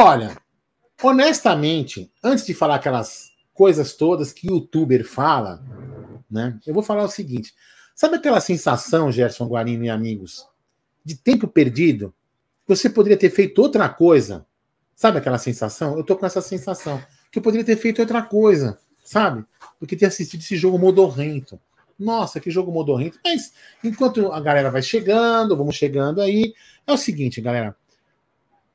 Olha, honestamente, antes de falar aquelas coisas todas que youtuber fala, né? Eu vou falar o seguinte: sabe aquela sensação, Gerson Guarino e amigos, de tempo perdido? Você poderia ter feito outra coisa. Sabe aquela sensação? Eu tô com essa sensação que eu poderia ter feito outra coisa, sabe? Do que ter assistido esse jogo modorrento. Nossa, que jogo modorrento. Mas enquanto a galera vai chegando, vamos chegando aí, é o seguinte, galera.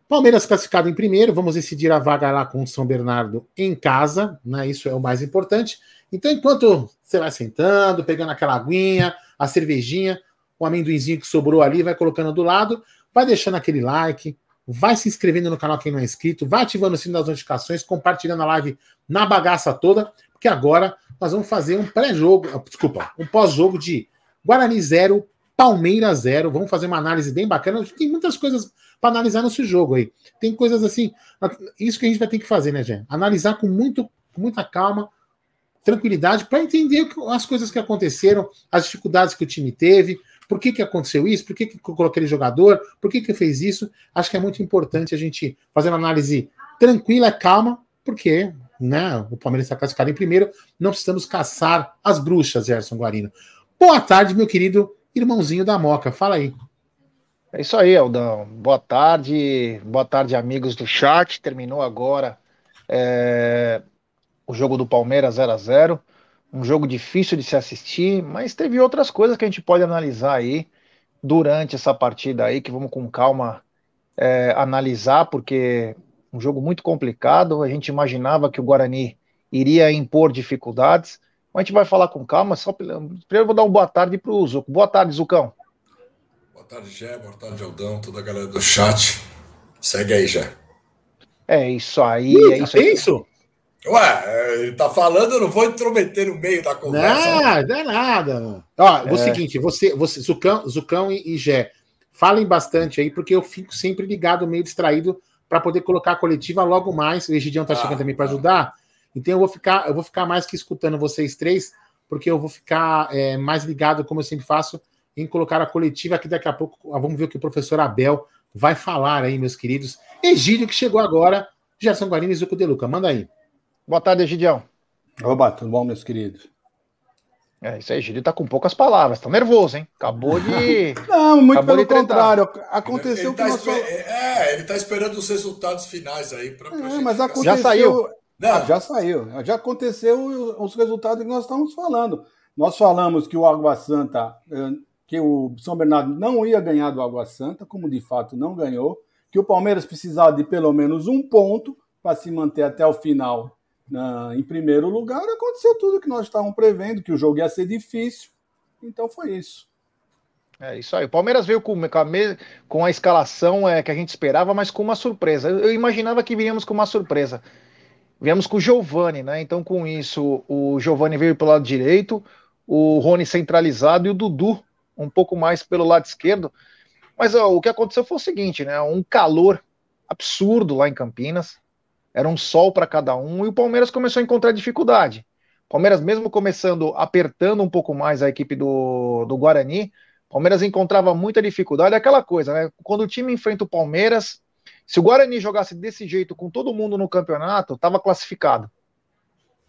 Palmeiras classificado em primeiro, vamos decidir a vaga lá com o São Bernardo em casa, né? Isso é o mais importante. Então, enquanto você vai sentando, pegando aquela aguinha, a cervejinha, o amendoinzinho que sobrou ali, vai colocando do lado, vai deixando aquele like, vai se inscrevendo no canal quem não é inscrito, vai ativando o sino das notificações, compartilhando a live na bagaça toda, porque agora nós vamos fazer um pré-jogo, ah, desculpa, um pós-jogo de Guarani 0, Palmeiras 0. Vamos fazer uma análise bem bacana. Tem muitas coisas para analisar nesse jogo aí. Tem coisas assim. Isso que a gente vai ter que fazer, né, Jé? Analisar com, muito, com muita calma, tranquilidade, para entender as coisas que aconteceram, as dificuldades que o time teve, por que, que aconteceu isso, por que, que colocou aquele jogador, por que, que fez isso. Acho que é muito importante a gente fazer uma análise tranquila, calma, porque né, o Palmeiras está classificado em primeiro, não precisamos caçar as bruxas, Gerson Guarino. Boa tarde, meu querido irmãozinho da Moca. Fala aí. É isso aí, Aldão. Boa tarde, boa tarde, amigos do chat. Terminou agora é, o jogo do Palmeiras 0 a 0 Um jogo difícil de se assistir, mas teve outras coisas que a gente pode analisar aí durante essa partida aí, que vamos com calma é, analisar, porque um jogo muito complicado. A gente imaginava que o Guarani iria impor dificuldades. Mas a gente vai falar com calma. Só primeiro eu vou dar uma boa tarde para o Zuco. Boa tarde, Zucão. Boa tarde, Gé. Boa tarde, Aldão. Toda a galera do chat. Segue aí, Gé. É isso aí. Ih, é isso. É isso? Ué, ele tá falando, eu não vou intrometer no meio da conversa. Não, não é nada. Ó, é. o seguinte, você, você Zucão, Zucão e, e Gé, falem bastante aí, porque eu fico sempre ligado, meio distraído, para poder colocar a coletiva logo mais. O Egidião tá ah, chegando também para ajudar. Então eu vou ficar, eu vou ficar mais que escutando vocês três, porque eu vou ficar é, mais ligado, como eu sempre faço, em colocar a coletiva, que daqui a pouco vamos ver o que o professor Abel vai falar aí, meus queridos. Egídio, que chegou agora, Gerson Guarini e Zuco De Luca. Manda aí. Boa tarde, Egidião. Oba, tudo bom, meus queridos? É, isso aí, Egídio tá com poucas palavras, tá nervoso, hein? Acabou de. Não, muito Acabou pelo contrário. Aconteceu ele, ele tá que nós... É, ele tá esperando os resultados finais aí para é, mas aconteceu... Já saiu. Não. Já saiu. Já aconteceu os resultados que nós estamos falando. Nós falamos que o Água Santa eh, que o São Bernardo não ia ganhar do Água Santa, como de fato não ganhou, que o Palmeiras precisava de pelo menos um ponto para se manter até o final na, em primeiro lugar. Aconteceu tudo que nós estávamos prevendo, que o jogo ia ser difícil. Então foi isso. É isso aí. O Palmeiras veio com, com, a, com a escalação é, que a gente esperava, mas com uma surpresa. Eu, eu imaginava que viríamos com uma surpresa. Viemos com o Giovani, né? Então, com isso, o Giovani veio pelo lado direito, o Rony centralizado e o Dudu um pouco mais pelo lado esquerdo. Mas ó, o que aconteceu foi o seguinte, né? Um calor absurdo lá em Campinas. Era um sol para cada um e o Palmeiras começou a encontrar dificuldade. Palmeiras, mesmo começando apertando um pouco mais a equipe do, do Guarani, Palmeiras encontrava muita dificuldade. Aquela coisa, né? Quando o time enfrenta o Palmeiras, se o Guarani jogasse desse jeito com todo mundo no campeonato, estava classificado.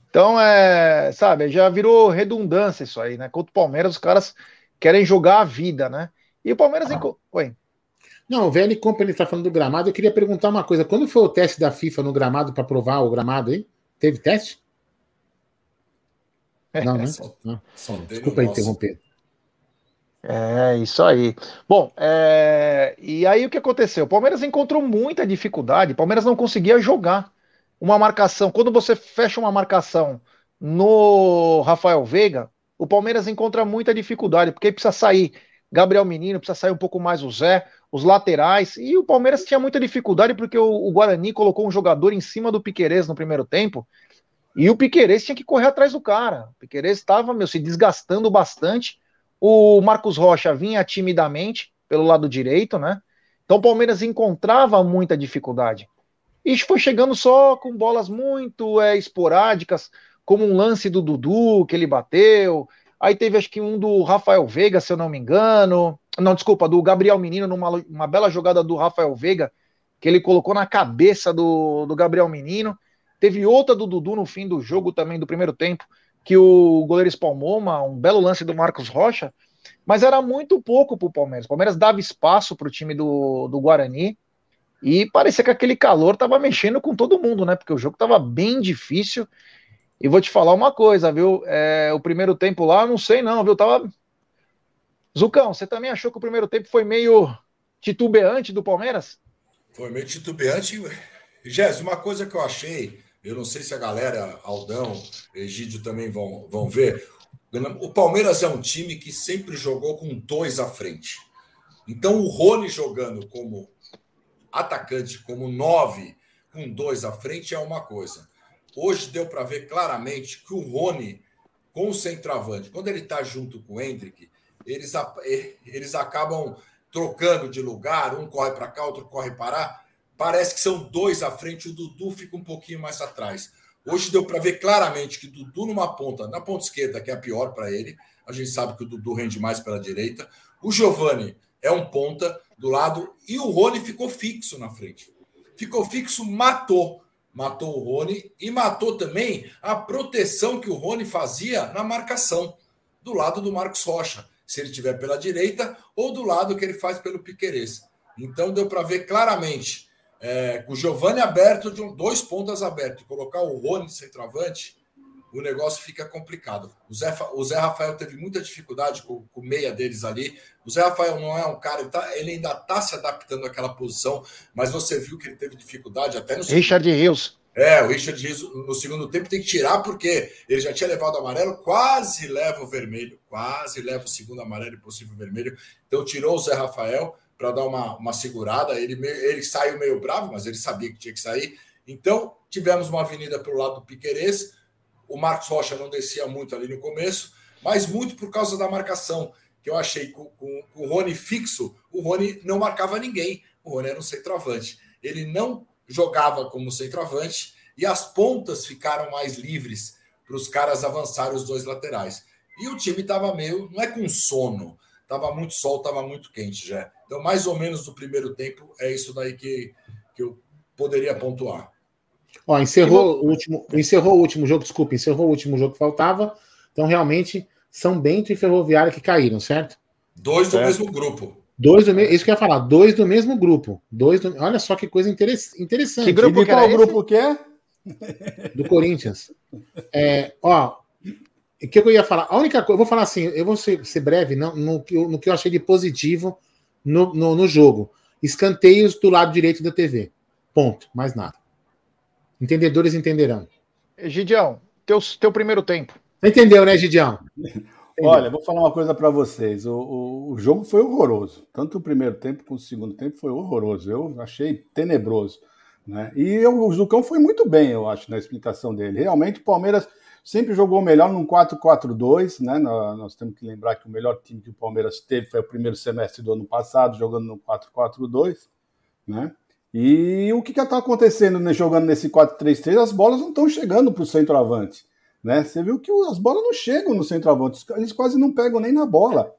Então, é, sabe, já virou redundância isso aí, né? Contra o Palmeiras, os caras querem jogar a vida, né? E o Palmeiras. Ah. Oi. Não, o VN Company está falando do gramado. Eu queria perguntar uma coisa. Quando foi o teste da FIFA no gramado para provar o gramado aí? Teve teste? Não, né? Só, Não. Só Desculpa nosso. interromper. É, isso aí. Bom, é... e aí o que aconteceu? O Palmeiras encontrou muita dificuldade, o Palmeiras não conseguia jogar uma marcação. Quando você fecha uma marcação no Rafael Veiga, o Palmeiras encontra muita dificuldade, porque precisa sair Gabriel Menino, precisa sair um pouco mais o Zé, os laterais, e o Palmeiras tinha muita dificuldade porque o, o Guarani colocou um jogador em cima do Piquerez no primeiro tempo, E o Piqueires tinha que correr atrás do cara. O Piqueires estava, meu, se desgastando bastante. O Marcos Rocha vinha timidamente pelo lado direito, né? Então o Palmeiras encontrava muita dificuldade. E foi chegando só com bolas muito é, esporádicas, como um lance do Dudu que ele bateu. Aí teve acho que um do Rafael Veiga, se eu não me engano. Não, desculpa, do Gabriel Menino, numa uma bela jogada do Rafael Veiga, que ele colocou na cabeça do, do Gabriel Menino. Teve outra do Dudu no fim do jogo também, do primeiro tempo, que o goleiro espalmou, uma, um belo lance do Marcos Rocha. Mas era muito pouco para o Palmeiras. O Palmeiras dava espaço para o time do, do Guarani. E parecia que aquele calor estava mexendo com todo mundo, né? Porque o jogo estava bem difícil. E vou te falar uma coisa, viu? É, o primeiro tempo lá, não sei não, viu? Tava. Zucão, você também achou que o primeiro tempo foi meio titubeante do Palmeiras? Foi meio titubeante. Jéssica, uma coisa que eu achei, eu não sei se a galera, Aldão, Egídio também vão, vão ver. O Palmeiras é um time que sempre jogou com dois à frente. Então, o Rony jogando como atacante, como nove, com dois à frente, é uma coisa. Hoje deu para ver claramente que o Rony, com o centroavante, quando ele está junto com o Hendrick, eles, eles acabam trocando de lugar, um corre para cá, outro corre para lá. Parece que são dois à frente, o Dudu fica um pouquinho mais atrás. Hoje deu para ver claramente que Dudu numa ponta, na ponta esquerda, que é a pior para ele. A gente sabe que o Dudu rende mais pela direita. O Giovani é um ponta do lado e o Rony ficou fixo na frente. Ficou fixo, matou matou o Rony e matou também a proteção que o Rony fazia na marcação do lado do Marcos Rocha, se ele tiver pela direita ou do lado que ele faz pelo Piquerez. Então deu para ver claramente é, com o Giovanni aberto, de um, dois pontas abertos, colocar o Rony centroavante, o negócio fica complicado. O Zé, o Zé Rafael teve muita dificuldade com, com o meia deles ali. O Zé Rafael não é um cara, ele, tá, ele ainda está se adaptando àquela posição, mas você viu que ele teve dificuldade até no Richard Rios. É, o Richard Rios no segundo tempo tem que tirar porque ele já tinha levado o amarelo, quase leva o vermelho, quase leva o segundo amarelo e possível vermelho. Então tirou o Zé Rafael para dar uma, uma segurada. Ele, ele saiu meio bravo, mas ele sabia que tinha que sair. Então tivemos uma avenida para o lado do Piquerez o Marcos Rocha não descia muito ali no começo, mas muito por causa da marcação, que eu achei com, com, com o Rony fixo, o Rony não marcava ninguém. O Rony era um centroavante. Ele não jogava como centroavante e as pontas ficaram mais livres para os caras avançarem os dois laterais. E o time estava meio, não é com sono, estava muito sol, estava muito quente já. Então, mais ou menos no primeiro tempo, é isso daí que, que eu poderia pontuar. Ó, encerrou o último, encerrou o último jogo, desculpa, encerrou o último jogo que faltava. Então, realmente, São Bento e Ferroviária que caíram, certo? Dois do mesmo grupo. Dois do mesmo, isso que eu ia falar, dois do mesmo grupo. Dois do, olha só que coisa interessante. Que grupo e que qual grupo que é? Do Corinthians. É, ó, o que eu ia falar? A única coisa, eu vou falar assim, eu vou ser, ser breve não, no, no, que eu achei de positivo no, no, no jogo. Escanteios do lado direito da TV. Ponto, mais nada. Entendedores entenderão. Gidião, teu, teu primeiro tempo. Entendeu, né, Gidião? Olha, vou falar uma coisa para vocês. O, o, o, jogo foi horroroso. Tanto o primeiro tempo como o segundo tempo foi horroroso. Eu achei tenebroso. Né? E eu, o Zucão foi muito bem, eu acho, na explicação dele. Realmente, o Palmeiras sempre jogou melhor num 4-4-2. Né? Nós, nós, temos que lembrar que o melhor time que o Palmeiras teve foi o primeiro semestre do ano passado, jogando no 4-4-2. Né? E o que está acontecendo né, jogando nesse 4-3-3? As bolas não estão chegando para o centroavante. Né? Você viu que as bolas não chegam no centroavante, eles quase não pegam nem na bola.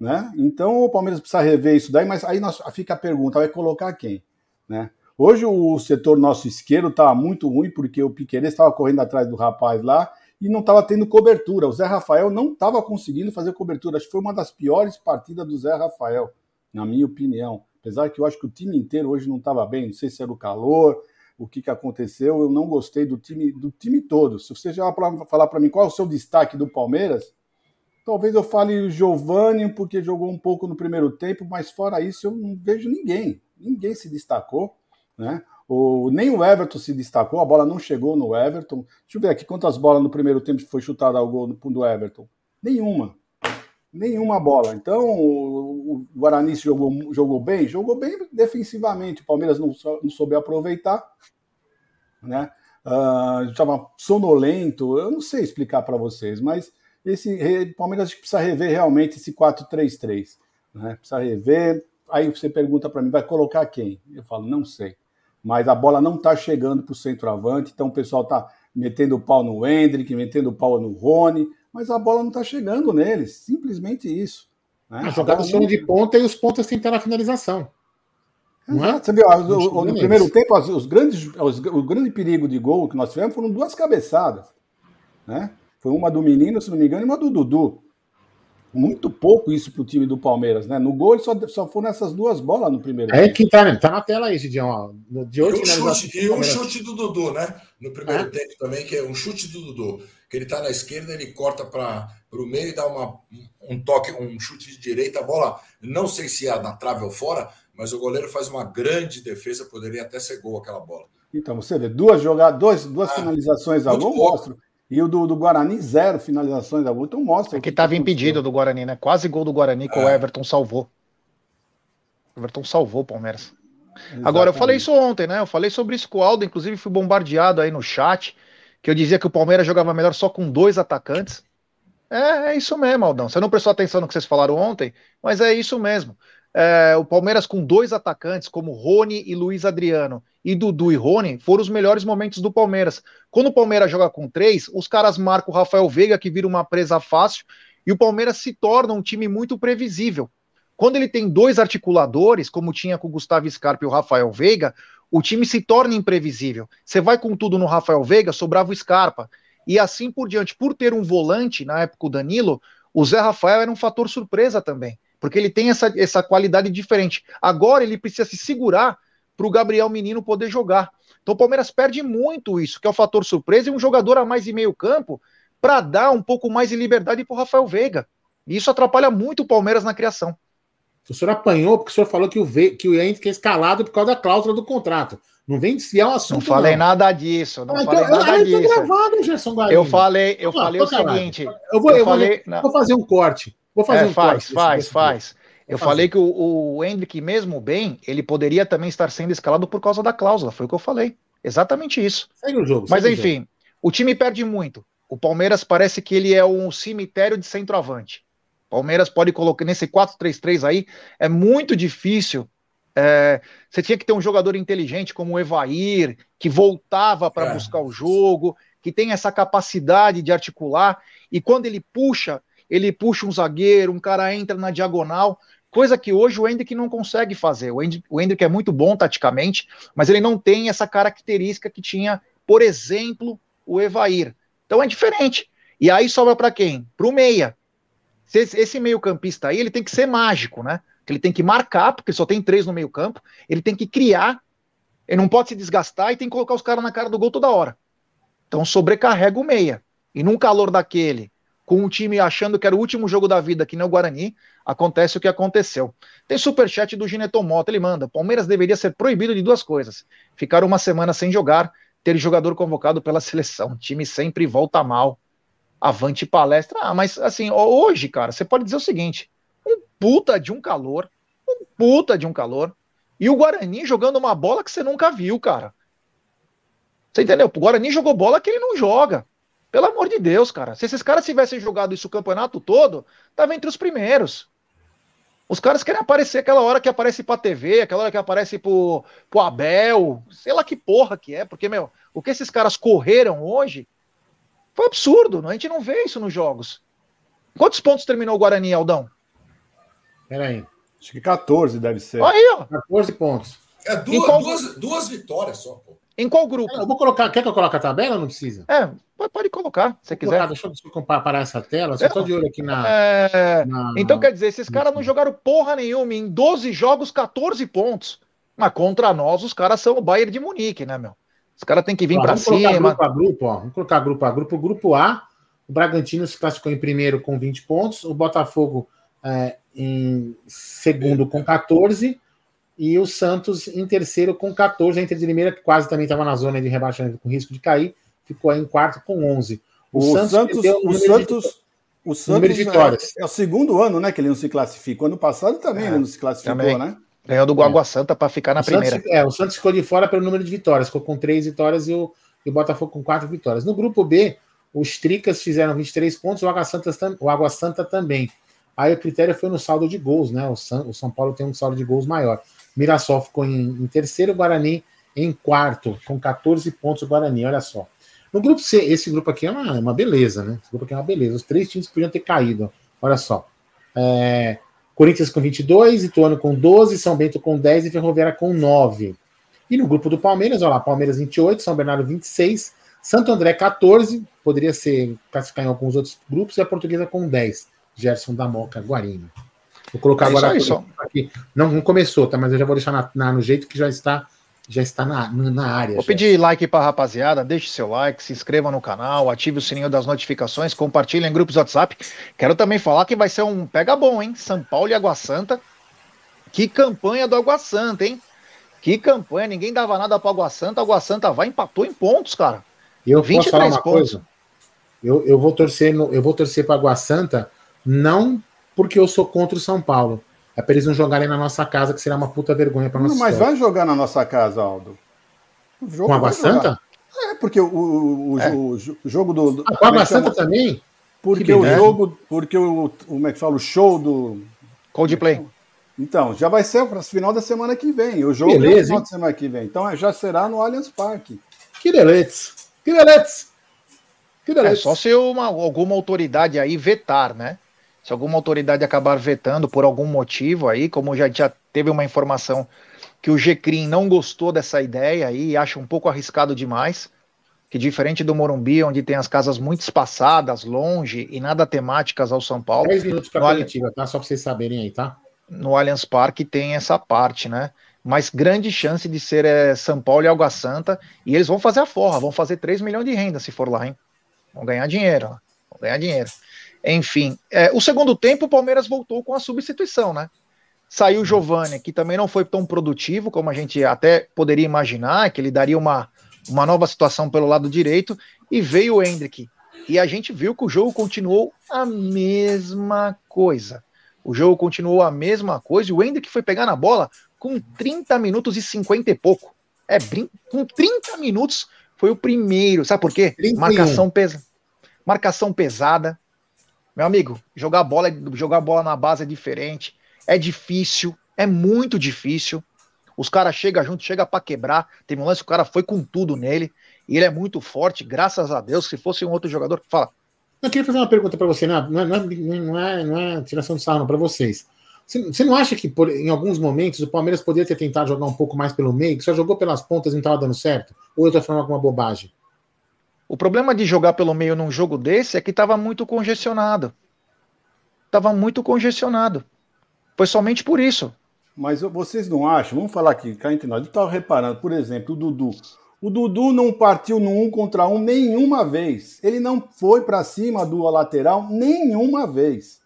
Né? Então o Palmeiras precisa rever isso daí, mas aí nós, fica a pergunta: vai colocar quem? Né? Hoje o setor nosso esquerdo está muito ruim, porque o Piqueires estava correndo atrás do rapaz lá e não estava tendo cobertura. O Zé Rafael não estava conseguindo fazer cobertura. Acho que foi uma das piores partidas do Zé Rafael, na minha opinião. Apesar que eu acho que o time inteiro hoje não estava bem, não sei se era o calor, o que, que aconteceu, eu não gostei do time, do time todo. Se você já falar para mim qual é o seu destaque do Palmeiras, talvez eu fale o Giovanni, porque jogou um pouco no primeiro tempo, mas fora isso eu não vejo ninguém. Ninguém se destacou, né? O, nem o Everton se destacou, a bola não chegou no Everton. Deixa eu ver aqui quantas bolas no primeiro tempo foi chutada ao gol do Everton. Nenhuma nenhuma bola. Então, o Guarani jogou, jogou bem, jogou bem defensivamente. O Palmeiras não, não soube aproveitar, né? uh, estava sonolento. Eu não sei explicar para vocês, mas esse Palmeiras precisa rever realmente esse 4-3-3. Né? Precisa rever. Aí você pergunta para mim, vai colocar quem? Eu falo, não sei. Mas a bola não está chegando para o centroavante, então o pessoal está metendo o pau no Hendrick, metendo o pau no Rony, mas a bola não está chegando neles. Simplesmente isso. Né? A jogada não... de ponta e os pontas tentaram a finalização. Não é? Você viu, no, no primeiro tempo, os, os grandes, os, o grande perigo de gol que nós tivemos foram duas cabeçadas. Né? Foi uma do menino, se não me engano, e uma do Dudu. Muito pouco isso para o time do Palmeiras, né? No gol ele só, só foram essas duas bolas no primeiro. É tempo. que tá, tá na tela aí, Gidião. De e, um chute, e um chute do Dudu, né? No primeiro é? tempo também, que é um chute do Dudu. Que ele tá na esquerda, ele corta para o meio e dá uma, um toque, um chute de direita. A bola, não sei se é na trave ou fora, mas o goleiro faz uma grande defesa, poderia até ser gol aquela bola. Então, você vê, duas jogadas, duas, duas ah, finalizações a gol mostram. E o do, do, Guarani, zero finalizações a gol, então mostra. É que estava impedido do Guarani, né? Quase gol do Guarani que é. o Everton salvou. O Everton salvou o Palmeiras. Exatamente. Agora, eu falei isso ontem, né? Eu falei sobre isso com o Aldo, inclusive fui bombardeado aí no chat, que eu dizia que o Palmeiras jogava melhor só com dois atacantes. É, é isso mesmo, Aldão. Você não prestou atenção no que vocês falaram ontem, mas é isso mesmo. É, o Palmeiras com dois atacantes, como Rony e Luiz Adriano, e Dudu e Rony, foram os melhores momentos do Palmeiras. Quando o Palmeiras joga com três, os caras marcam o Rafael Veiga, que vira uma presa fácil, e o Palmeiras se torna um time muito previsível. Quando ele tem dois articuladores, como tinha com o Gustavo Scarpa e o Rafael Veiga, o time se torna imprevisível. Você vai com tudo no Rafael Veiga, sobrava o Scarpa. E assim por diante. Por ter um volante, na época o Danilo, o Zé Rafael era um fator surpresa também porque ele tem essa, essa qualidade diferente. Agora ele precisa se segurar para o Gabriel Menino poder jogar. Então o Palmeiras perde muito isso, que é o fator surpresa, e um jogador a mais de meio campo para dar um pouco mais de liberdade para o Rafael Veiga. E isso atrapalha muito o Palmeiras na criação. O senhor apanhou porque o senhor falou que o, Ve que o Henrique é escalado por causa da cláusula do contrato. Não vem desfiar o assunto. Não falei não. nada disso. Não ah, falei então, nada disso. Gravado, Gerson eu falei, eu ah, falei o seguinte. Eu vou, eu, eu falei, vou, vou fazer um corte. Vou fazer é, um faz, faz, faz. Eu falei que o, o Hendrick, mesmo bem, ele poderia também estar sendo escalado por causa da cláusula. Foi o que eu falei. Exatamente isso. Segue o jogo. Mas enfim, o, jogo. o time perde muito. O Palmeiras parece que ele é um cemitério de centroavante. Palmeiras pode colocar nesse 4-3-3 aí, é muito difícil. É, você tinha que ter um jogador inteligente como o Evair, que voltava para é. buscar o jogo, que tem essa capacidade de articular, e quando ele puxa, ele puxa um zagueiro, um cara entra na diagonal, coisa que hoje o Hendrick não consegue fazer. O Hendrick, o Hendrick é muito bom taticamente, mas ele não tem essa característica que tinha, por exemplo, o Evair. Então é diferente. E aí sobra para quem? Para o meia. Esse meio-campista aí, ele tem que ser mágico, né? Ele tem que marcar, porque só tem três no meio-campo. Ele tem que criar, ele não pode se desgastar e tem que colocar os caras na cara do gol toda hora. Então sobrecarrega o meia. E num calor daquele, com o time achando que era o último jogo da vida, que nem o Guarani, acontece o que aconteceu. Tem superchat do Gineton Mota, ele manda: Palmeiras deveria ser proibido de duas coisas: ficar uma semana sem jogar, ter jogador convocado pela seleção. O time sempre volta mal. Avante palestra. Ah, mas assim, hoje, cara, você pode dizer o seguinte: um puta de um calor, um puta de um calor, e o Guarani jogando uma bola que você nunca viu, cara. Você entendeu? O Guarani jogou bola que ele não joga. Pelo amor de Deus, cara. Se esses caras tivessem jogado isso o campeonato todo, tava entre os primeiros. Os caras querem aparecer aquela hora que aparece pra TV, aquela hora que aparece pro, pro Abel, sei lá que porra que é, porque, meu, o que esses caras correram hoje foi absurdo, a gente não vê isso nos jogos. Quantos pontos terminou o Guarani, Aldão? Peraí. Acho que 14 deve ser. Aí, ó. 14 pontos. É duas, qual... duas, duas vitórias só, pô. Em qual grupo? Eu vou colocar. Quer que eu coloque a tabela? Não precisa. É, pode colocar, se quiser. Colocar, deixa eu comparar essa tela. Só estou de olho aqui na, é... na. Então quer dizer, esses caras não jogaram porra nenhuma. Em 12 jogos, 14 pontos. Mas contra nós, os caras são o Bayern de Munique, né, meu? Os caras têm que vir para cima. Grupo a grupo, ó. Vamos colocar grupo a grupo. Grupo A, o Bragantino se classificou em primeiro com 20 pontos. O Botafogo é, em segundo com 14 e o Santos em terceiro com 14. A Inter de Limeira, que quase também estava na zona de rebaixamento com risco de cair, ficou aí em quarto com 11. O, o Santos, Santos, o, o Santos, de, o Santos é, é, o segundo ano, né, que ele não se classifica. O ano passado também é, ele não se classificou, também. né? Ganhou do Guagua é. Santa para ficar na o primeira. Santos, é, o Santos ficou de fora pelo número de vitórias, ficou com três vitórias e o, e o Botafogo com quatro vitórias. No grupo B, os Tricas fizeram 23 pontos, o Água Santa, o Água Santa também. Aí o critério foi no saldo de gols, né? O São, o São Paulo tem um saldo de gols maior. Mirassol ficou em, em terceiro, Guarani em quarto, com 14 pontos o Guarani, olha só. No grupo C, esse grupo aqui é uma, uma beleza, né? Esse grupo aqui é uma beleza. Os três times podiam ter caído, olha só. É, Corinthians com 22, Ituano com 12, São Bento com 10 e Ferroviária com 9. E no grupo do Palmeiras, olha lá, Palmeiras 28, São Bernardo 26, Santo André 14, poderia ser classificar em alguns outros grupos, e a Portuguesa com 10, Gerson da Moca Guarino. Vou colocar é agora aqui. Não, não começou, tá? Mas eu já vou deixar na, na, no jeito que já está já está na, na área. Vou já. pedir like para rapaziada, deixe seu like, se inscreva no canal, ative o sininho das notificações, compartilhe em grupos WhatsApp. Quero também falar que vai ser um pega bom, hein? São Paulo e Água Santa. Que campanha do Água Santa, hein? Que campanha, ninguém dava nada para Água Santa, Água Santa vai empatou em pontos, cara. Eu posso falar uma pontos. coisa? Eu, eu vou torcer no, eu vou torcer para Água Santa não porque eu sou contra o São Paulo, é para eles não jogarem na nossa casa, que será uma puta vergonha para nós. Mas vai jogar na nossa casa, Aldo. com Água Santa? É, porque o, o, é. o, o jogo do. Com Água Santa também? Porque o jogo. Porque o. Como é que fala? O show do. Coldplay. Então, já vai ser para o final da semana que vem. O jogo Beleza, é final da semana que vem. Então já será no Allianz Parque. Que deletes. Que deletes. Que deletes. É só se uma, alguma autoridade aí vetar, né? Se alguma autoridade acabar vetando por algum motivo aí, como já, já teve uma informação que o GCRIM não gostou dessa ideia aí e acha um pouco arriscado demais, que diferente do Morumbi, onde tem as casas muito espaçadas, longe e nada temáticas ao São Paulo. 10 minutos para coletiva, tá? Só para vocês saberem aí, tá? No Allianz Parque tem essa parte, né? Mas grande chance de ser é, São Paulo e Água Santa. E eles vão fazer a forra, vão fazer 3 milhões de renda se for lá, hein? Vão ganhar dinheiro, vão ganhar dinheiro. Enfim, é, o segundo tempo o Palmeiras voltou com a substituição, né? Saiu o Giovani, que também não foi tão produtivo como a gente até poderia imaginar, que ele daria uma, uma nova situação pelo lado direito, e veio o Hendrick. E a gente viu que o jogo continuou a mesma coisa. O jogo continuou a mesma coisa, e o Hendrick foi pegar na bola com 30 minutos e 50 e pouco. É, com 30 minutos foi o primeiro. Sabe por quê? Marcação, pesa... Marcação pesada, meu amigo, jogar bola, jogar bola na base é diferente, é difícil, é muito difícil. Os caras chegam junto, chega para quebrar. Teve um lance, o cara foi com tudo nele. E ele é muito forte, graças a Deus. Se fosse um outro jogador, fala. Eu queria fazer uma pergunta para você, não é, não, é, não, é, não é tiração de sarro para vocês. Você, você, não acha que por, em alguns momentos o Palmeiras poderia ter tentado jogar um pouco mais pelo meio, que só jogou pelas pontas e não estava dando certo? Ou eu estou falando alguma bobagem? O problema de jogar pelo meio num jogo desse é que estava muito congestionado. Estava muito congestionado. Foi somente por isso. Mas vocês não acham? Vamos falar aqui, cá entre nós. Eu estava reparando, por exemplo, o Dudu. O Dudu não partiu no um contra um nenhuma vez. Ele não foi para cima do lateral nenhuma vez.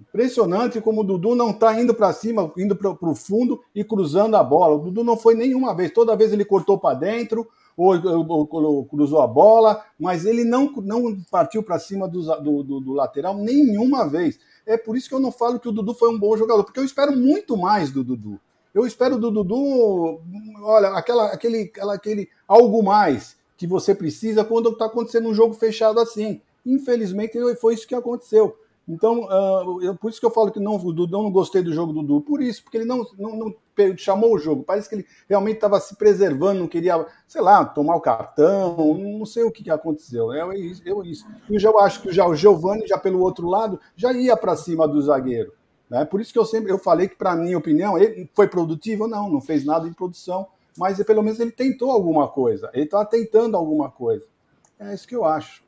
Impressionante como o Dudu não está indo para cima, indo para o fundo e cruzando a bola. O Dudu não foi nenhuma vez. Toda vez ele cortou para dentro, ou, ou, ou, cruzou a bola, mas ele não, não partiu para cima do, do, do, lateral nenhuma vez. É por isso que eu não falo que o Dudu foi um bom jogador, porque eu espero muito mais do Dudu. Eu espero do Dudu, olha, aquela, aquele, aquela, aquele algo mais que você precisa quando está acontecendo um jogo fechado assim. Infelizmente, foi isso que aconteceu. Então, uh, eu, por isso que eu falo que não, Dudão não gostei do jogo do Dudu, por isso, porque ele não, não, não chamou o jogo. Parece que ele realmente estava se preservando, não queria, sei lá, tomar o cartão, não sei o que, que aconteceu. É, isso, eu, isso. E eu acho que já o Giovani, já pelo outro lado, já ia para cima do zagueiro. Né? Por isso que eu sempre eu falei que, para minha opinião, ele foi produtivo? Não, não fez nada em produção, mas pelo menos ele tentou alguma coisa. Ele estava tentando alguma coisa. É isso que eu acho.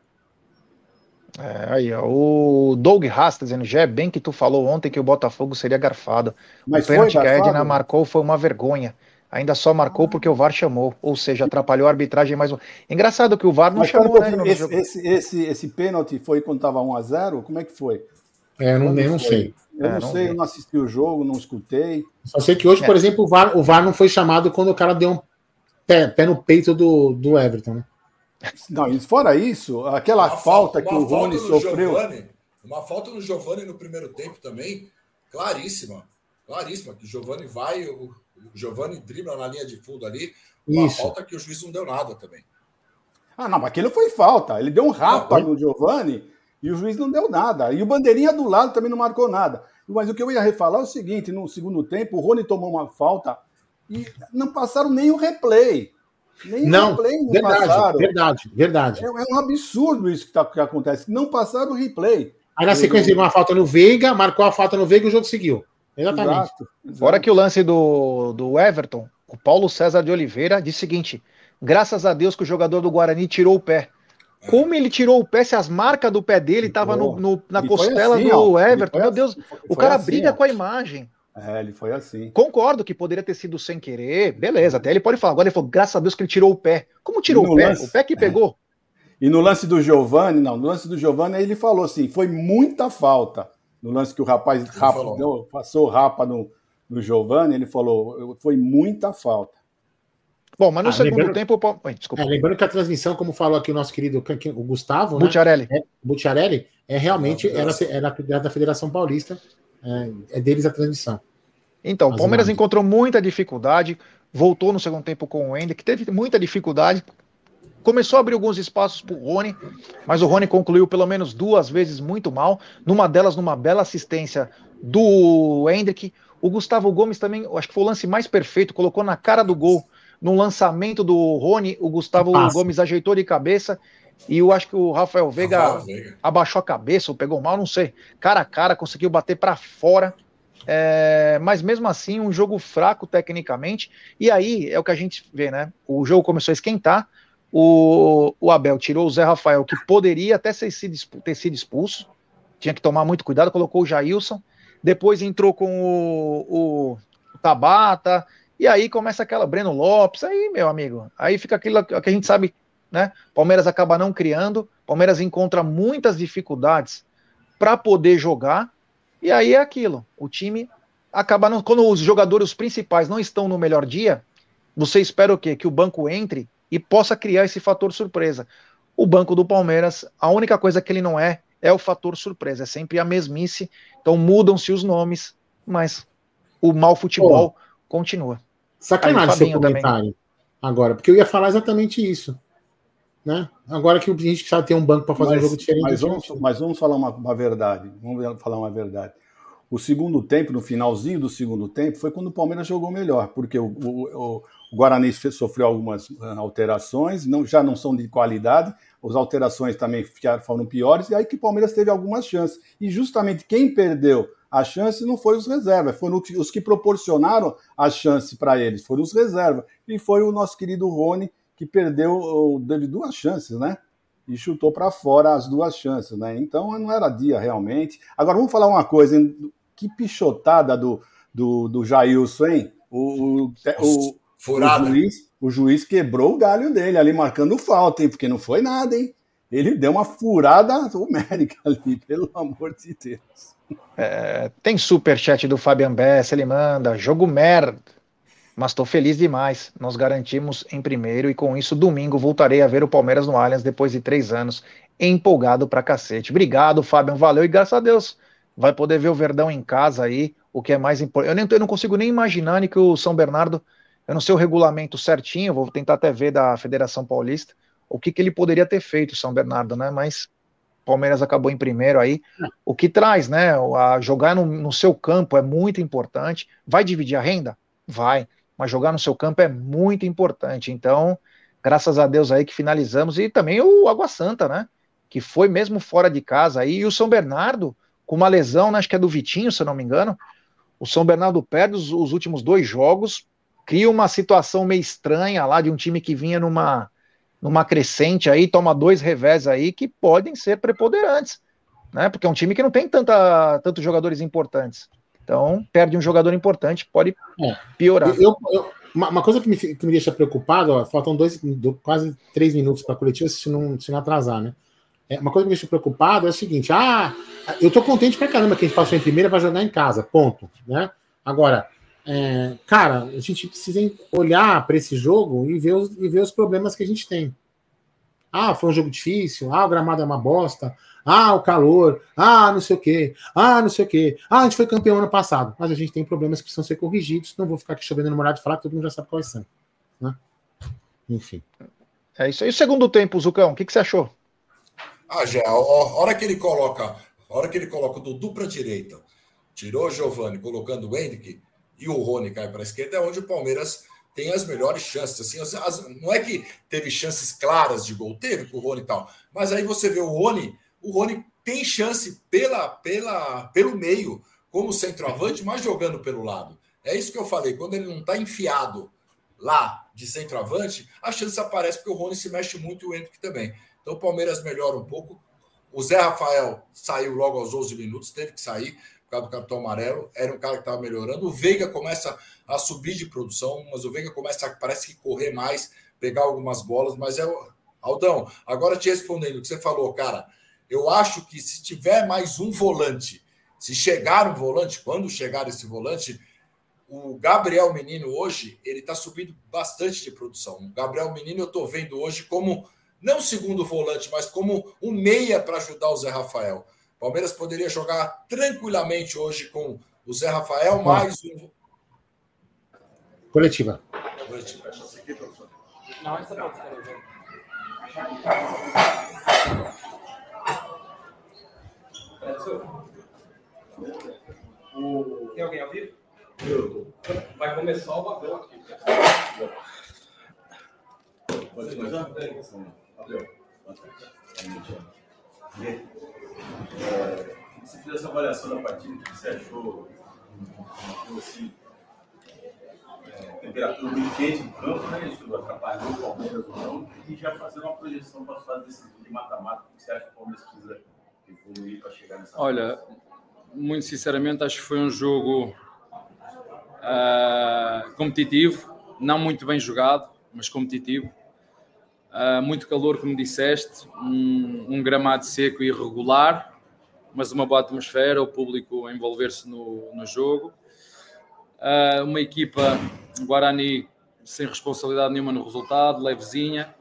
É, aí, ó, o Doug Haas tá dizendo, já é bem que tu falou ontem que o Botafogo seria garfado. Mas o pênalti que a Edna marcou foi uma vergonha. Ainda só marcou porque o VAR chamou, ou seja, atrapalhou a arbitragem mais um. Engraçado que o VAR não Mas chamou, né? Esse, esse, esse, esse, pênalti foi quando estava 1x0? Como é que foi? É, eu não, eu não sei. Eu é, não, não, sei, eu não assisti o jogo, não escutei. Só sei que hoje, é. por exemplo, o VAR, o VAR não foi chamado quando o cara deu um pé, pé no peito do, do Everton, né? Não, fora isso, aquela falta, que o Rony sofreu. Giovani, uma falta no Giovani no primeiro tempo também, claríssima. Claríssima, que o Giovani vai, o, o Giovani dribla na linha de fundo ali, uma isso. falta que o juiz não deu nada também. Ah, não, aquilo foi falta. Ele deu um rapa no Giovani e o juiz não deu nada. E o bandeirinha do lado também não marcou nada. Mas o que eu ia refalar é o seguinte: no segundo tempo, o Rony tomou uma falta e não passaram nem o replay. Nem não, replay não verdade, passaram. Verdade, verdade. É, é um absurdo isso que, tá, que acontece. Não passaram o replay. Aí na sequência teve uma falta no Veiga, marcou a falta no Veiga e o jogo seguiu. Exatamente. Exato, exato. Fora que o lance do, do Everton, o Paulo César de Oliveira disse o seguinte: graças a Deus que o jogador do Guarani tirou o pé. Como ele tirou o pé, se as marcas do pé dele estavam no, no, na costela assim, do Everton, meu Deus, assim, o cara assim, briga ó. com a imagem. É, ele foi assim. Concordo que poderia ter sido sem querer, beleza, até ele pode falar. Agora ele falou, graças a Deus que ele tirou o pé. Como tirou o pé? Lance, o pé que pegou. É. E no lance do Giovani, não, no lance do Giovani, ele falou assim: foi muita falta. No lance que o rapaz rapa, deu, passou rapa no, no Giovani, ele falou: foi muita falta. Bom, mas no ah, segundo lembrando, tempo. Oi, desculpa. É, lembrando que a transmissão, como falou aqui o nosso querido o Gustavo. Butiarelli. Né? É, Butiarelli é realmente era, era da Federação Paulista. É, é deles a transmissão. Então, o Palmeiras encontrou muita dificuldade, voltou no segundo tempo com o Ender, que teve muita dificuldade. Começou a abrir alguns espaços para o Rony, mas o Rony concluiu pelo menos duas vezes muito mal. Numa delas, numa bela assistência do Hendrick. O Gustavo Gomes também, acho que foi o lance mais perfeito, colocou na cara do gol. No lançamento do Rony, o Gustavo Passa. Gomes ajeitou de cabeça e eu acho que o Rafael Veiga, Rafael Veiga, abaixou a cabeça ou pegou mal, não sei. Cara a cara, conseguiu bater para fora. É, mas mesmo assim, um jogo fraco tecnicamente. E aí é o que a gente vê, né? O jogo começou a esquentar. O, o Abel tirou o Zé Rafael, que poderia até ter sido, ter sido expulso. Tinha que tomar muito cuidado, colocou o Jailson. Depois entrou com o, o, o Tabata. E aí começa aquela Breno Lopes. Aí, meu amigo, aí fica aquilo que a gente sabe, né? Palmeiras acaba não criando. Palmeiras encontra muitas dificuldades para poder jogar e aí é aquilo. O time acaba. Não, quando os jogadores principais não estão no melhor dia, você espera o quê? Que o banco entre e possa criar esse fator surpresa. O banco do Palmeiras, a única coisa que ele não é, é o fator surpresa. É sempre a mesmice. Então mudam-se os nomes, mas o mau futebol Pô, continua. Sacanagem seu comentário. Também. Agora, porque eu ia falar exatamente isso. Né? Agora que a gente precisa ter um banco para fazer mas, um jogo diferente. Mas vamos, mas vamos falar uma, uma, verdade. Vamos falar uma verdade. O segundo tempo, no finalzinho do segundo tempo, foi quando o Palmeiras jogou melhor, porque o, o, o Guarani sofreu algumas ah, alterações, não, já não são de qualidade, as alterações também ficaram, foram piores, e aí que o Palmeiras teve algumas chances. E justamente quem perdeu a chance não foi os reservas, foram os que proporcionaram a chance para eles, foram os reservas. E foi o nosso querido Rony, que perdeu, teve duas chances, né? E chutou para fora as duas chances, né? Então não era dia realmente. Agora vamos falar uma coisa, hein? que pichotada do, do, do Jailson, hein? O, o, o, Furada. o, juiz, o juiz quebrou o galho dele ali, marcando falta, hein? Porque não foi nada, hein? Ele deu uma furada homérica ali, pelo amor de Deus. É, tem superchat do Fabian Bess, ele manda, jogo merda mas estou feliz demais. Nós garantimos em primeiro e com isso, domingo, voltarei a ver o Palmeiras no Allianz depois de três anos, empolgado pra cacete. Obrigado, Fábio, valeu e graças a Deus vai poder ver o Verdão em casa aí, o que é mais importante. Eu, nem, eu não consigo nem imaginar nem que o São Bernardo, eu não sei o regulamento certinho, vou tentar até ver da Federação Paulista, o que, que ele poderia ter feito, o São Bernardo, né? Mas Palmeiras acabou em primeiro aí, o que traz, né? A jogar no, no seu campo é muito importante. Vai dividir a renda? Vai mas jogar no seu campo é muito importante. Então, graças a Deus aí que finalizamos, e também o Água Santa, né? Que foi mesmo fora de casa aí, e o São Bernardo, com uma lesão, né, acho que é do Vitinho, se eu não me engano. O São Bernardo perde os, os últimos dois jogos, cria uma situação meio estranha lá de um time que vinha numa, numa crescente aí, toma dois revés aí que podem ser preponderantes, né? Porque é um time que não tem tanta, tantos jogadores importantes. Então, perde um jogador importante, pode é. piorar. Eu, eu, uma, uma, coisa que me, que me deixa preocupado, ó, faltam dois, quase três minutos para a coletiva, se não, se não atrasar, né? É, uma coisa que me deixa preocupado é o seguinte: ah, eu tô contente pra caramba que a gente passou em primeira, vai jogar em casa, ponto. Né? Agora, é, cara, a gente precisa olhar para esse jogo e ver, os, e ver os problemas que a gente tem. Ah, foi um jogo difícil, ah, o gramado é uma bosta, ah, o calor. Ah, não sei o quê. Ah, não sei o quê. Ah, a gente foi campeão ano passado. Mas a gente tem problemas que precisam ser corrigidos. Não vou ficar aqui chovendo no molhado e falar que todo mundo já sabe quais são. Né? Enfim. É isso aí. E o segundo tempo, Zucão, o que, que você achou? Ah, já, a hora que ele coloca, a hora que ele coloca o Dudu para a direita, tirou o Giovani, colocando o Henrique e o Rony cai para a esquerda, é onde o Palmeiras tem as melhores chances. Assim, as, as, não é que teve chances claras de gol, teve com o Rony e tal, mas aí você vê o Rony, o Rony tem chance pela, pela, pelo meio, como centroavante, mas jogando pelo lado. É isso que eu falei, quando ele não está enfiado lá de centroavante, a chance aparece porque o Rony se mexe muito e o Henrique também. Então o Palmeiras melhora um pouco. O Zé Rafael saiu logo aos 12 minutos, teve que sair por causa do cartão amarelo. Era um cara que estava melhorando. O Veiga começa a subir de produção, mas o Veiga começa a, parece que correr mais, pegar algumas bolas, mas é. Aldão, agora te respondendo o que você falou, cara. Eu acho que se tiver mais um volante, se chegar um volante, quando chegar esse volante, o Gabriel Menino hoje, ele está subindo bastante de produção. O Gabriel Menino eu estou vendo hoje como, não segundo volante, mas como um meia para ajudar o Zé Rafael. Palmeiras poderia jogar tranquilamente hoje com o Zé Rafael, mais um. Coletiva. Coletiva. Não, essa pode ser. Tem alguém ao vivo? Vai começar o babel aqui. Pode começar? Abel. É, você fez essa avaliação da partida, o que você achou? Assim, é, temperatura muito quente no campo, né? Isso atrapalhou o Palmeiras ou não? E já fazer uma projeção para as fases de mata-mata, o que você acha que o Palmeiras precisa evoluir para chegar nessa Olha, muito sinceramente, acho que foi um jogo uh, competitivo, não muito bem jogado, mas competitivo. Uh, muito calor, como disseste, um, um, gramado seco e irregular, mas uma boa atmosfera, o público a envolver-se no, no jogo. Uh, uma equipa Guarani sem responsabilidade nenhuma no resultado, levezinha,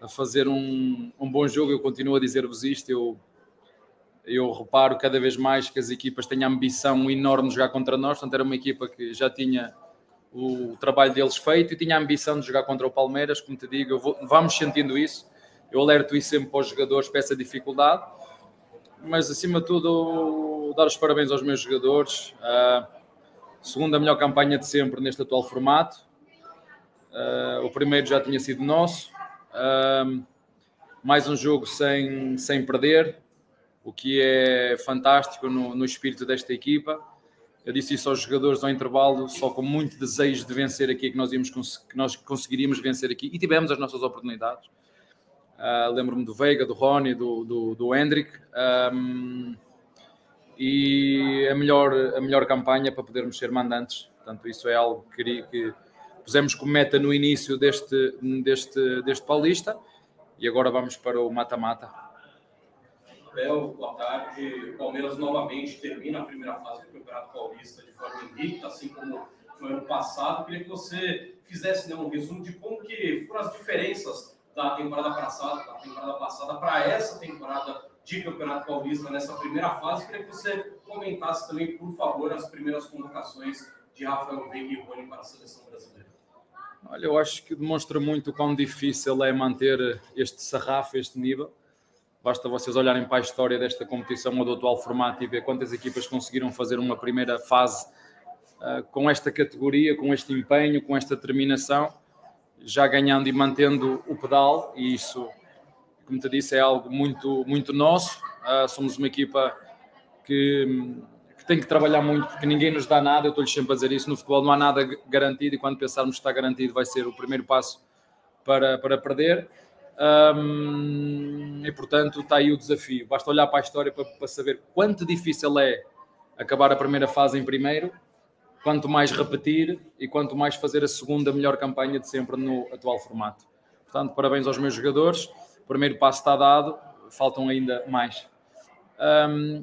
a fazer um, um bom jogo. Eu continuo a dizer-vos isto, eu eu reparo cada vez mais que as equipas têm a ambição enorme de jogar contra nós, portanto era uma equipa que já tinha o trabalho deles feito e tinha a ambição de jogar contra o Palmeiras, como te digo, vou, vamos sentindo isso, eu alerto isso sempre para os jogadores para essa dificuldade, mas acima de tudo dar os parabéns aos meus jogadores, uh, segunda melhor campanha de sempre neste atual formato, uh, o primeiro já tinha sido nosso, uh, mais um jogo sem, sem perder, o que é fantástico no, no espírito desta equipa. Eu disse isso aos jogadores ao intervalo, só com muito desejo de vencer aqui, que nós, íamos, que nós conseguiríamos vencer aqui e tivemos as nossas oportunidades. Uh, Lembro-me do Veiga, do Rony, do, do, do Hendrick. Um, e a melhor, a melhor campanha para podermos ser mandantes. Portanto, isso é algo que, que pusemos como meta no início deste, deste, deste Paulista e agora vamos para o mata-mata Abel, boa tarde. O Palmeiras novamente termina a primeira fase do Campeonato Paulista de forma invicta, assim como foi ano passado. Queria que você fizesse né, um resumo de como que foram as diferenças da temporada passada, da temporada passada para essa temporada de Campeonato Paulista nessa primeira fase. Queria que você comentasse também, por favor, as primeiras convocações de Rafael Veiga e Rony para a seleção brasileira. Olha, eu acho que demonstra muito quão difícil é manter este sarrafo, este nível. Basta vocês olharem para a história desta competição ou do atual formato e ver quantas equipas conseguiram fazer uma primeira fase uh, com esta categoria, com este empenho, com esta determinação, já ganhando e mantendo o pedal, e isso, como te disse, é algo muito, muito nosso. Uh, somos uma equipa que, que, tem que trabalhar muito, porque ninguém nos dá nada. Eu estou-lhes sempre a dizer isso. No futebol não há nada garantido, e quando pensarmos que está garantido, vai ser o primeiro passo para, para perder. E portanto está aí o desafio. Basta olhar para a história para, para, saber quanto difícil é acabar a primeira fase em primeiro, quanto mais repetir e quanto mais fazer a segunda melhor campanha de sempre no atual formato. Portanto, parabéns aos meus jogadores. O primeiro passo está dado, faltam ainda mais.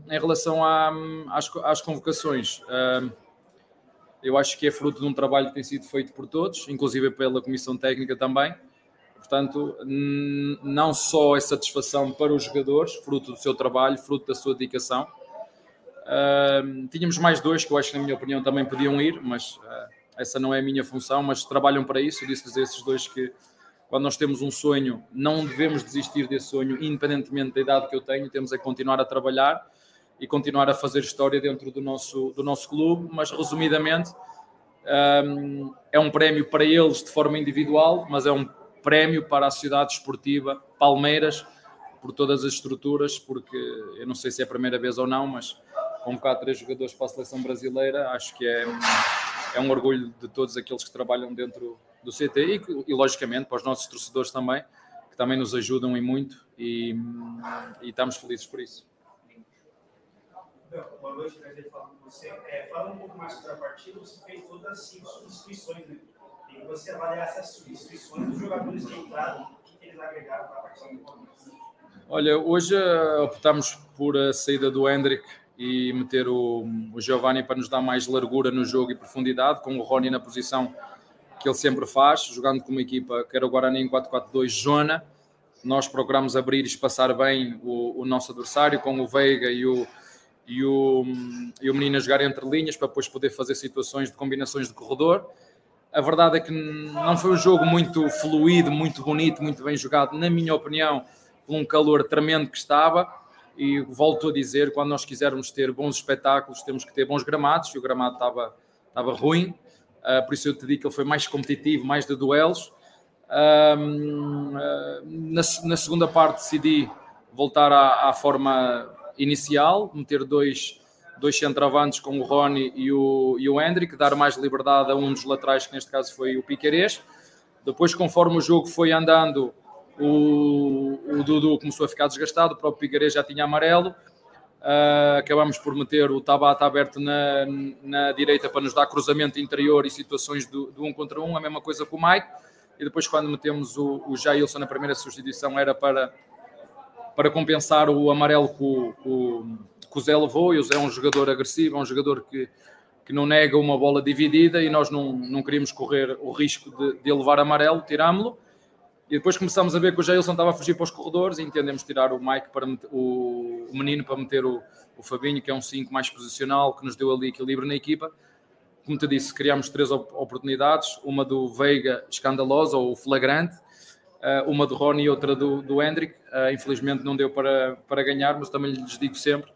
Em relação à, às, às, convocações, eu acho que é fruto de um trabalho que tem sido feito por todos, inclusive pela Comissão Técnica também Portanto, não só é satisfação para os jogadores, fruto do seu trabalho, fruto da sua dedicação. Uh, tínhamos mais dois que eu acho que, na minha opinião, também podiam ir, mas uh, essa não é a minha função, mas trabalham para isso. Eu disse-lhes a esses dois que quando nós temos um sonho, não devemos desistir desse sonho, independentemente da idade que eu tenho, temos é continuar a trabalhar e continuar a fazer história dentro do nosso, do nosso clube, mas resumidamente um, é um prémio para eles de forma individual, mas é um prémio para a sociedade esportiva Palmeiras, por todas as estruturas, porque eu não sei se é a primeira vez ou não, mas convocar três jogadores para a seleção brasileira, acho que é, é um orgulho de todos aqueles que trabalham dentro do CT e, e logicamente para os nossos torcedores também, que também nos ajudam e muito e, e estamos felizes por isso. Boa noite, prazer falar com você. É, fala um pouco mais sobre a partida, você fez todas as cinco substituições, né? E você avaliar essas substituições dos jogadores que entraram, o que eles agregaram para a partida do Palmeiras? Olha, hoje uh, optamos por a saída do Hendrick e meter o, o Giovanni para nos dar mais largura no jogo e profundidade, com o Rony na posição que ele sempre faz, jogando com uma equipa que era o Guarani em 4-4-2 zona. Nós procuramos abrir e espaçar bem o, o, nosso adversário, com o Veiga e o, e, o, e o menino a jogar entre linhas, para depois poder fazer situações de combinações de corredor. A verdade é que não foi um jogo muito fluido, muito bonito, muito bem jogado, na minha opinião por um calor tremendo que estava. E volto a dizer, quando nós quisermos ter bons espetáculos, temos que ter bons gramados, e o gramado estava, estava ruim, uh, por isso eu te digo que ele foi mais competitivo, mais de duelos. Uh, na, na, segunda parte decidi voltar à, à, forma inicial, meter dois, dois centroavantes com o Rony e o, e o Hendrick, dar mais liberdade a um dos laterais, que neste caso foi o Piquerez. Depois, conforme o jogo foi andando, o, o Dudu começou a ficar desgastado, o próprio Pigarez já tinha amarelo. Uh, acabamos por meter o Tabata aberto na, na direita para nos dar cruzamento interior e situações do, um contra um, a mesma coisa com o Mike. E depois, quando metemos o, o Jailson na primeira substituição, era para, para compensar o amarelo que o, que, o Zé levou. E o Zé é um jogador agressivo, é um jogador que, que não nega uma bola dividida e nós não, não queríamos correr o risco de, de levar amarelo, tirámo-lo. E depois começámos a ver que o Jailson estava a fugir para os corredores e entendemos tirar o Mike para meter, o, o, menino para meter o, o Fabinho, que é um 5 mais posicional, que nos deu ali equilíbrio na equipa. Como te disse, criámos três oportunidades: uma do Veiga escandalosa ou flagrante, eh, uma do Rony e outra do, do Hendrick. Eh, infelizmente não deu para, para ganhar, mas também lhes digo sempre: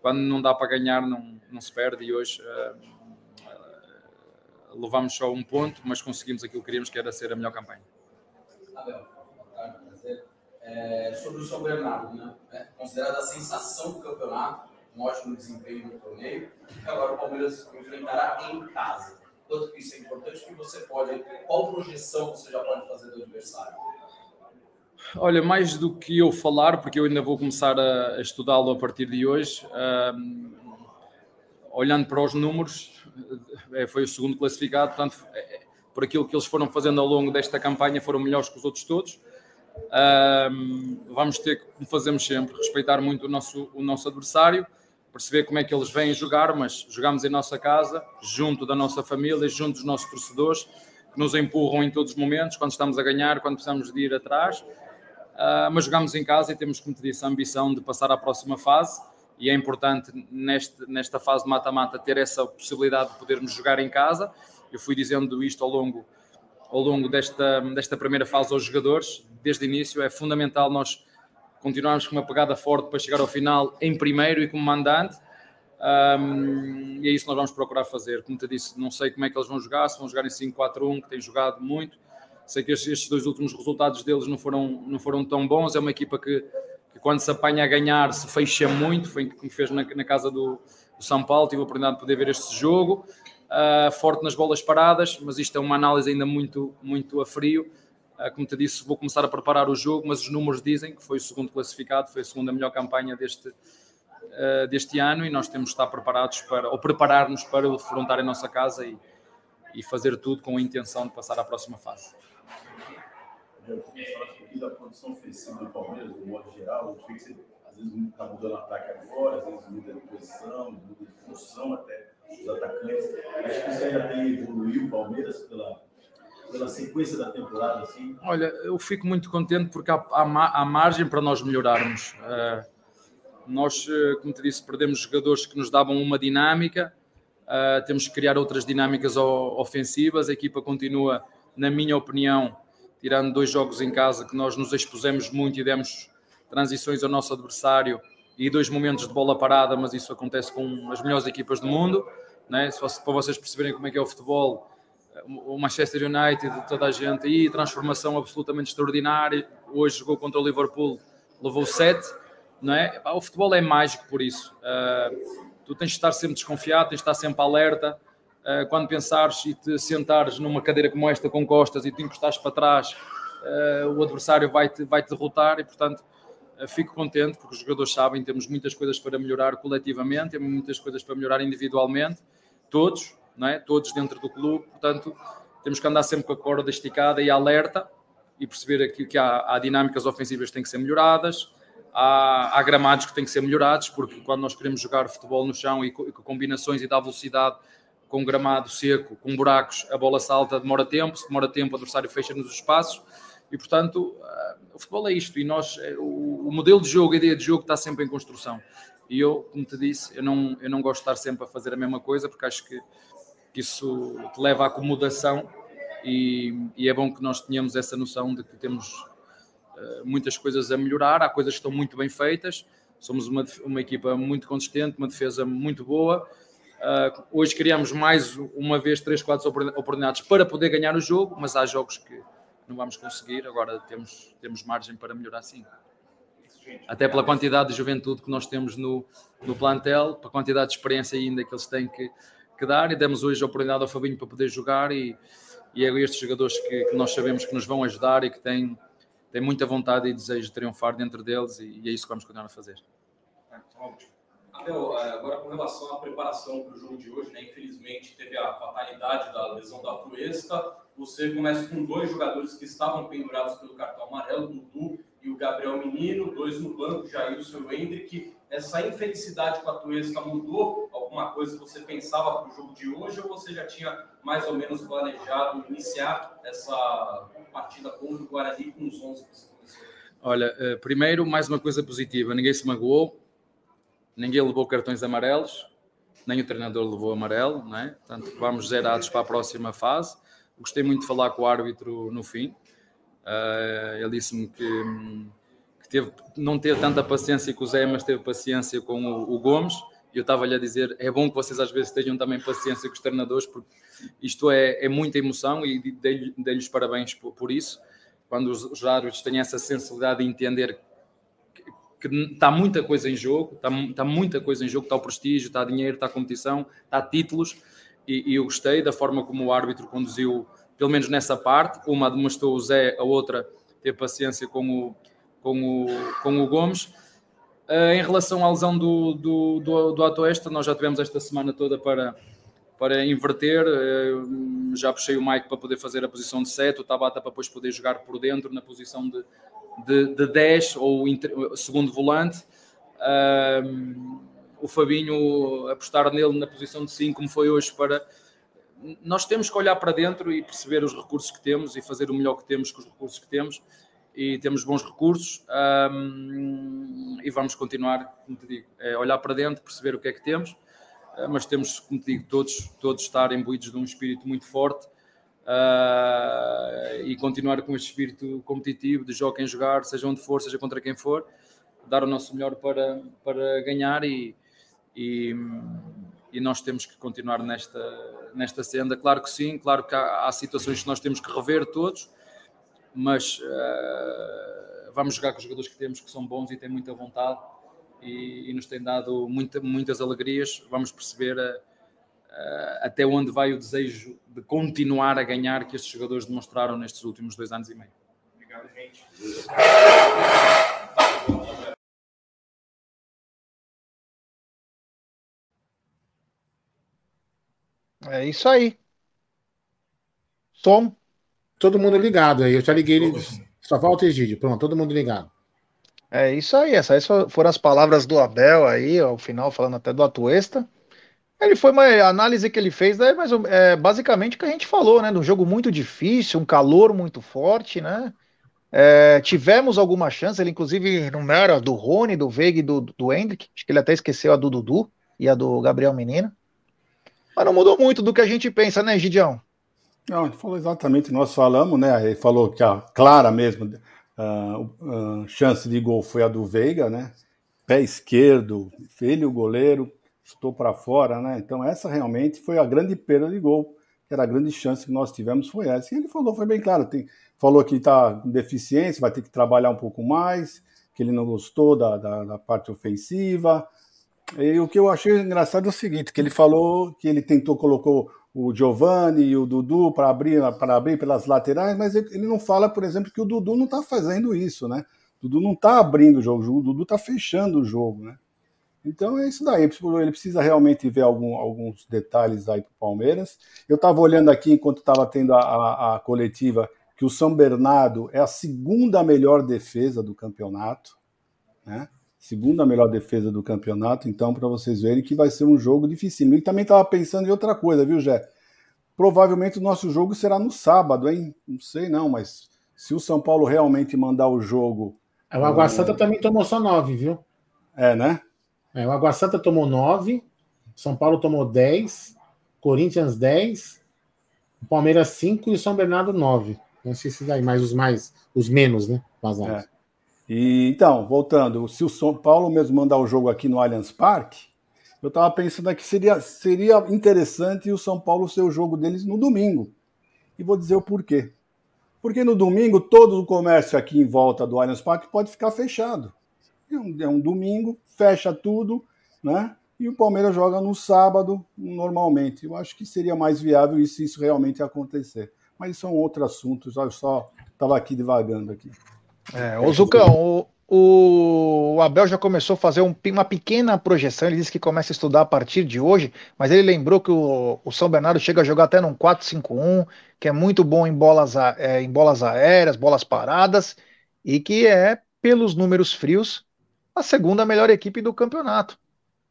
quando não dá para ganhar, não, não se perde. E hoje uh, levamos só um ponto, mas conseguimos aquilo que queríamos, que era ser a melhor campanha. Abel, boa tarde, prazer. É, sobre o São Bernardo, né? É, considerada a sensação do campeonato, um ótimo desempenho no torneio, e agora o Palmeiras enfrentará em casa. Quanto que isso é importante, que você pode, qual projeção você já pode fazer do adversário? Olha, mais do que eu falar, porque eu ainda vou começar a, a estudá-lo a partir de hoje, um, olhando para os números, é, foi o segundo classificado, portanto, é, por aquilo que eles foram fazendo ao longo desta campanha, foram melhores que os outros todos. Um, vamos ter, como fazemos sempre, respeitar muito o nosso, o nosso adversário, perceber como é que eles vêm jogar, mas jogamos em nossa casa, junto da nossa família, junto dos nossos torcedores, que nos empurram em todos os momentos, quando estamos a ganhar, quando precisamos de ir atrás. Uh, mas jogamos em casa e temos, como te disse, a ambição de passar à próxima fase. E é importante, neste, nesta fase de mata-mata, ter essa possibilidade de podermos jogar em casa eu fui dizendo isto ao longo, ao longo desta, desta primeira fase aos jogadores, desde o início. É fundamental nós continuarmos com uma pegada forte para chegar ao final em primeiro e como mandante. Um, e é isso que nós vamos procurar fazer. Como te disse, não sei como é que eles vão jogar, se vão jogar em 5-4-1, que têm jogado muito. Sei que estes dois últimos resultados deles não foram, não foram tão bons. É uma equipa que, que quando se apanha a ganhar se fecha muito. Foi o que fez na, na casa do, do São Paulo. Tive a oportunidade de poder ver este jogo uh, forte nas bolas paradas, mas isto é uma análise ainda muito, muito a frio. Uh, como te disse, vou começar a preparar o jogo, mas os números dizem que foi o segundo classificado, foi a segunda melhor campanha deste, uh, deste ano e nós temos de estar preparados para, ou preparar-nos para o defrontar em nossa casa e, e fazer tudo com a intenção de passar à próxima fase. Da produção ofensiva do Palmeiras, de modo geral, eu que você às vezes está mudando ataque agora, às vezes muda de posição, muda de função até os atacantes. Acho que isso ainda tem evoluído o Palmeiras pela, pela sequência da temporada, assim? Olha, eu fico muito contente porque há, há, há margem para nós melhorarmos. Uh, nós, eh, como te disse, perdemos jogadores que nos davam uma dinâmica, uh, temos que criar outras dinâmicas ofensivas. A equipa continua, na minha opinião, tirando dois jogos em casa que nós nos expusemos muito e demos transições ao nosso adversário e dois momentos de bola parada, mas isso acontece com as melhores equipas do mundo. Né? Se para vocês perceberem como é que é o futebol, o Manchester United, toda a gente aí, transformação absolutamente extraordinária. Hoje jogou contra o Liverpool, levou 7. Não é? O futebol é mágico por isso. Uh, tu tens de estar sempre desconfiado, tens de estar sempre alerta. Uh, quando pensares e te sentares numa cadeira como esta com costas e te encostares para trás, uh, o adversário vai-te vai -te derrotar e, portanto, fico contente porque os jogadores sabem temos muitas coisas para melhorar coletivamente, temos muitas coisas para melhorar individualmente, todos, não é? todos dentro do clube, portanto temos que andar sempre com a corda esticada e alerta e perceber aqui que há, há dinâmicas ofensivas que têm que ser melhoradas, há, há, gramados que têm que ser melhorados, porque quando nós queremos jogar futebol no chão e com, combinações e dar velocidade com gramado seco, com buracos, a bola salta, demora tempo, se demora tempo o adversário fecha-nos os espaços, e portanto o futebol é isto, e nós, o, o, modelo de jogo, a ideia de jogo está sempre em construção. E eu, como te disse, eu não, eu não gosto de estar sempre a fazer a mesma coisa, porque acho que, que isso te leva à acomodação e, e, é bom que nós tenhamos essa noção de que temos uh, muitas coisas a melhorar, há coisas que estão muito bem feitas, somos uma, uma equipa muito consistente, uma defesa muito boa. Uh, hoje criamos mais uma vez três, quatro oportunidades para poder ganhar o jogo, mas há jogos que não vamos conseguir, agora temos, temos margem para melhorar sim. Até pela quantidade de juventude que nós temos no, no plantel, pela quantidade de experiência ainda que eles têm que, que dar, e demos hoje a oportunidade ao Fabinho para poder jogar, e, e é estes jogadores que, que, nós sabemos que nos vão ajudar e que têm, têm muita vontade e desejo de triunfar dentro deles, e, e é isso que vamos continuar a fazer. Abel, é, agora com relação à preparação para o jogo de hoje, né? infelizmente teve a fatalidade da lesão da Tuesta. Você começa com dois jogadores que estavam pendurados pelo cartão amarelo, Dudu e o Gabriel Menino, dois no banco, Jailson e o Hendrick. Essa infelicidade com a Tuesta mudou alguma coisa que você pensava para o jogo de hoje ou você já tinha mais ou menos planejado iniciar essa partida contra o Guarani com os 11 que você começou? Olha, eh, primeiro, mais uma coisa positiva, ninguém se magoou, ninguém levou cartões amarelos, nem o treinador levou amarelo, não é? Portanto, vamos zerados para a próxima fase. Gostei muito de falar com o árbitro no fim. Uh, ele disse-me que, que, teve, não teve tanta paciência com o Zé, mas teve paciência com o, o Gomes. E eu estava-lhe a dizer: é bom que vocês às vezes tenham também paciência com os treinadores, porque isto é, é muita emoção e dei-lhes parabéns por, por, isso. Quando os, os árbitros têm essa sensibilidade de entender que está muita coisa em jogo, está, está muita coisa em jogo, está o prestígio, está dinheiro, está competição, está títulos, e, e, eu gostei da forma como o árbitro conduziu, pelo menos nessa parte, uma demonstrou o Zé, a outra teve paciência com o, com o, com o Gomes. Uh, em relação à lesão do, do, do, do nós já tivemos esta semana toda para, para inverter, uh, já puxei o Mike para poder fazer a posição de 7, o Tabata para depois poder jogar por dentro na posição de, de, de 10 ou segundo volante. Uh, o Fabinho apostar nele na posição de 5, como foi hoje, para. Nós temos que olhar para dentro e perceber os recursos que temos e fazer o melhor que temos com os recursos que temos. E temos bons recursos um, e vamos continuar, como te digo, é olhar para dentro, perceber o que é que temos, uh, mas temos, como te digo, todos, todos estar imbuídos de um espírito muito forte uh, e continuar com esse espírito competitivo de jogar quem jogar, seja onde for, seja contra quem for, dar o nosso melhor para, para ganhar e, e, e nós temos que continuar nesta, nesta senda. Claro que sim, claro que há, há situações que nós temos que rever todos, mas uh, vamos jogar com os jogadores que temos que são bons e têm muita vontade e, e nos têm dado muita, muitas alegrias. Vamos perceber. Uh, até onde vai o desejo de continuar a ganhar que estes jogadores demonstraram nestes últimos dois anos e meio. Obrigado, gente. É isso aí. Som. Todo mundo ligado aí. Eu já liguei. Só falta Egídio. Pronto, todo mundo ligado. É isso aí. Essas foram as palavras do Abel aí, ao final, falando até do Atuesta. Ele foi uma análise que ele fez, né, mas é basicamente o que a gente falou, né? De um jogo muito difícil, um calor muito forte, né? É, tivemos alguma chance, ele inclusive numera do Rony, do Veiga e do, do Hendrick, acho que ele até esqueceu a do Dudu e a do Gabriel Menino. Mas não mudou muito do que a gente pensa, né, Gidião? Não, ele falou exatamente, nós falamos, né? Ele falou que a clara mesmo a, a chance de gol foi a do Veiga, né? Pé esquerdo, ele o goleiro, estou para fora, né? Então essa realmente foi a grande perda de gol, que era a grande chance que nós tivemos foi essa. E ele falou, foi bem claro, tem, falou que está com deficiência, vai ter que trabalhar um pouco mais, que ele não gostou da, da, da parte ofensiva. E o que eu achei engraçado é o seguinte, que ele falou que ele tentou, colocou o Giovanni e o Dudu para abrir, para abrir pelas laterais, mas ele não fala, por exemplo, que o Dudu não está fazendo isso, né? O Dudu não está abrindo o jogo, o Dudu está fechando o jogo, né? Então é isso daí. Ele precisa realmente ver algum, alguns detalhes aí para o Palmeiras. Eu estava olhando aqui enquanto estava tendo a, a, a, coletiva que o São Bernardo é a segunda melhor defesa do campeonato, né? segunda melhor defesa do campeonato, então, para vocês verem que vai ser um jogo difícil. E também estava pensando em outra coisa, viu, Jé? Provavelmente o nosso jogo será no sábado, hein? Não sei não, mas se o São Paulo realmente mandar o jogo. É, o Água Santa também tomou só nove, viu? É, né? É, o Água Santa tomou nove, São Paulo tomou dez, Corinthians dez, o Palmeiras cinco e o São Bernardo nove. Não sei se daí, mais os mais, os menos, né? Vazados. É. E, então, voltando, se o São Paulo mesmo mandar o jogo aqui no Allianz Parque, eu estava pensando que seria, seria interessante o São Paulo ser o jogo deles no domingo. E vou dizer o porquê. Porque no domingo todo o comércio aqui em volta do Allianz Parque pode ficar fechado. É um, é um domingo, fecha tudo, né? E o Palmeiras joga no sábado, normalmente. Eu acho que seria mais viável se isso realmente acontecer. Mas isso é um outro assunto, eu só estava aqui devagando aqui. É, o Zucão, o, o, Abel já começou a fazer um, uma pequena projeção. Ele disse que começa a estudar a partir de hoje, mas ele lembrou que o, o São Bernardo chega a jogar até num 4-5-1, que é muito bom em bolas, é, em bolas aéreas, bolas paradas, e que é, pelos números frios, a segunda melhor equipe do campeonato.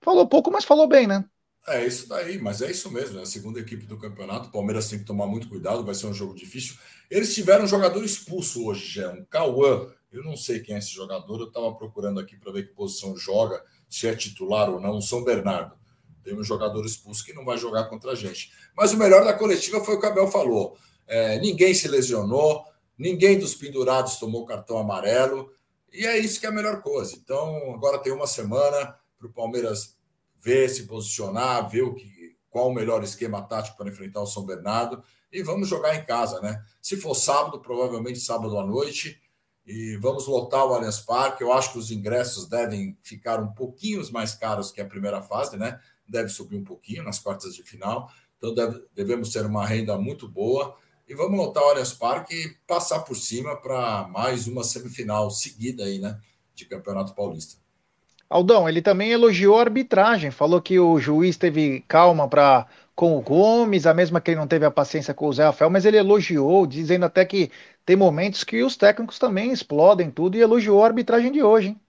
Falou pouco, mas falou bem, né? É isso daí, mas é isso mesmo. É a segunda equipe do campeonato. O Palmeiras tem que tomar muito cuidado, vai ser um jogo difícil. Eles tiveram um jogador expulso hoje, já, um Cauã. Eu não sei quem é esse jogador, eu estava procurando aqui para ver que posição joga, se é titular ou não, o São Bernardo. Tem um jogador expulso que não vai jogar contra a gente. Mas o melhor da coletiva foi o que o Abel falou. É, ninguém se lesionou, ninguém dos pendurados tomou cartão amarelo, e é isso que é a melhor coisa. Então, agora tem uma semana para o Palmeiras ver, se posicionar, ver o que, qual o melhor esquema tático para enfrentar o São Bernardo e vamos jogar em casa, né? Se for sábado, provavelmente sábado à noite, e vamos lotar o Allianz Parque. Eu acho que os ingressos devem ficar um pouquinho mais caros que a primeira fase, né? Deve subir um pouquinho nas quartas de final. Então deve, devemos ter uma renda muito boa. E vamos lotar o Allianz Parque e passar por cima para mais uma semifinal seguida aí, né? De Campeonato Paulista. Aldão, ele também elogiou a arbitragem, falou que o juiz teve calma para com o Gomes, a mesma que ele não teve a paciência com o Zé Rafael, mas ele elogiou, dizendo até que tem momentos que os técnicos também explodem tudo e elogiou a arbitragem de hoje. Hein?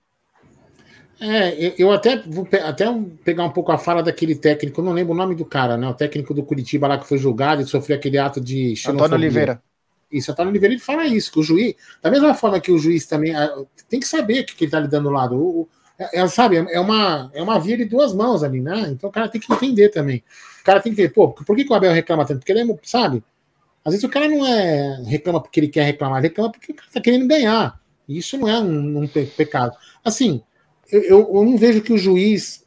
É, eu até vou até pegar um pouco a fala daquele técnico, não lembro o nome do cara, né? O técnico do Curitiba lá que foi julgado e sofreu aquele ato de xenofobia. Antônio Oliveira. Isso, Antônio Oliveira ele fala isso, que o juiz, da mesma forma que o juiz também tem que saber que, que ele está lhe dando lado. O, é, é, sabe, é uma, é uma via de duas mãos ali, né? Então o cara tem que entender também. O cara tem que ver, pô, por que, que o Abel reclama tanto? Porque ele é, sabe? Às vezes o cara não é reclama porque ele quer reclamar, ele reclama porque o cara tá querendo ganhar. Isso não é um, um pecado. Assim, eu, eu, eu, não vejo que o juiz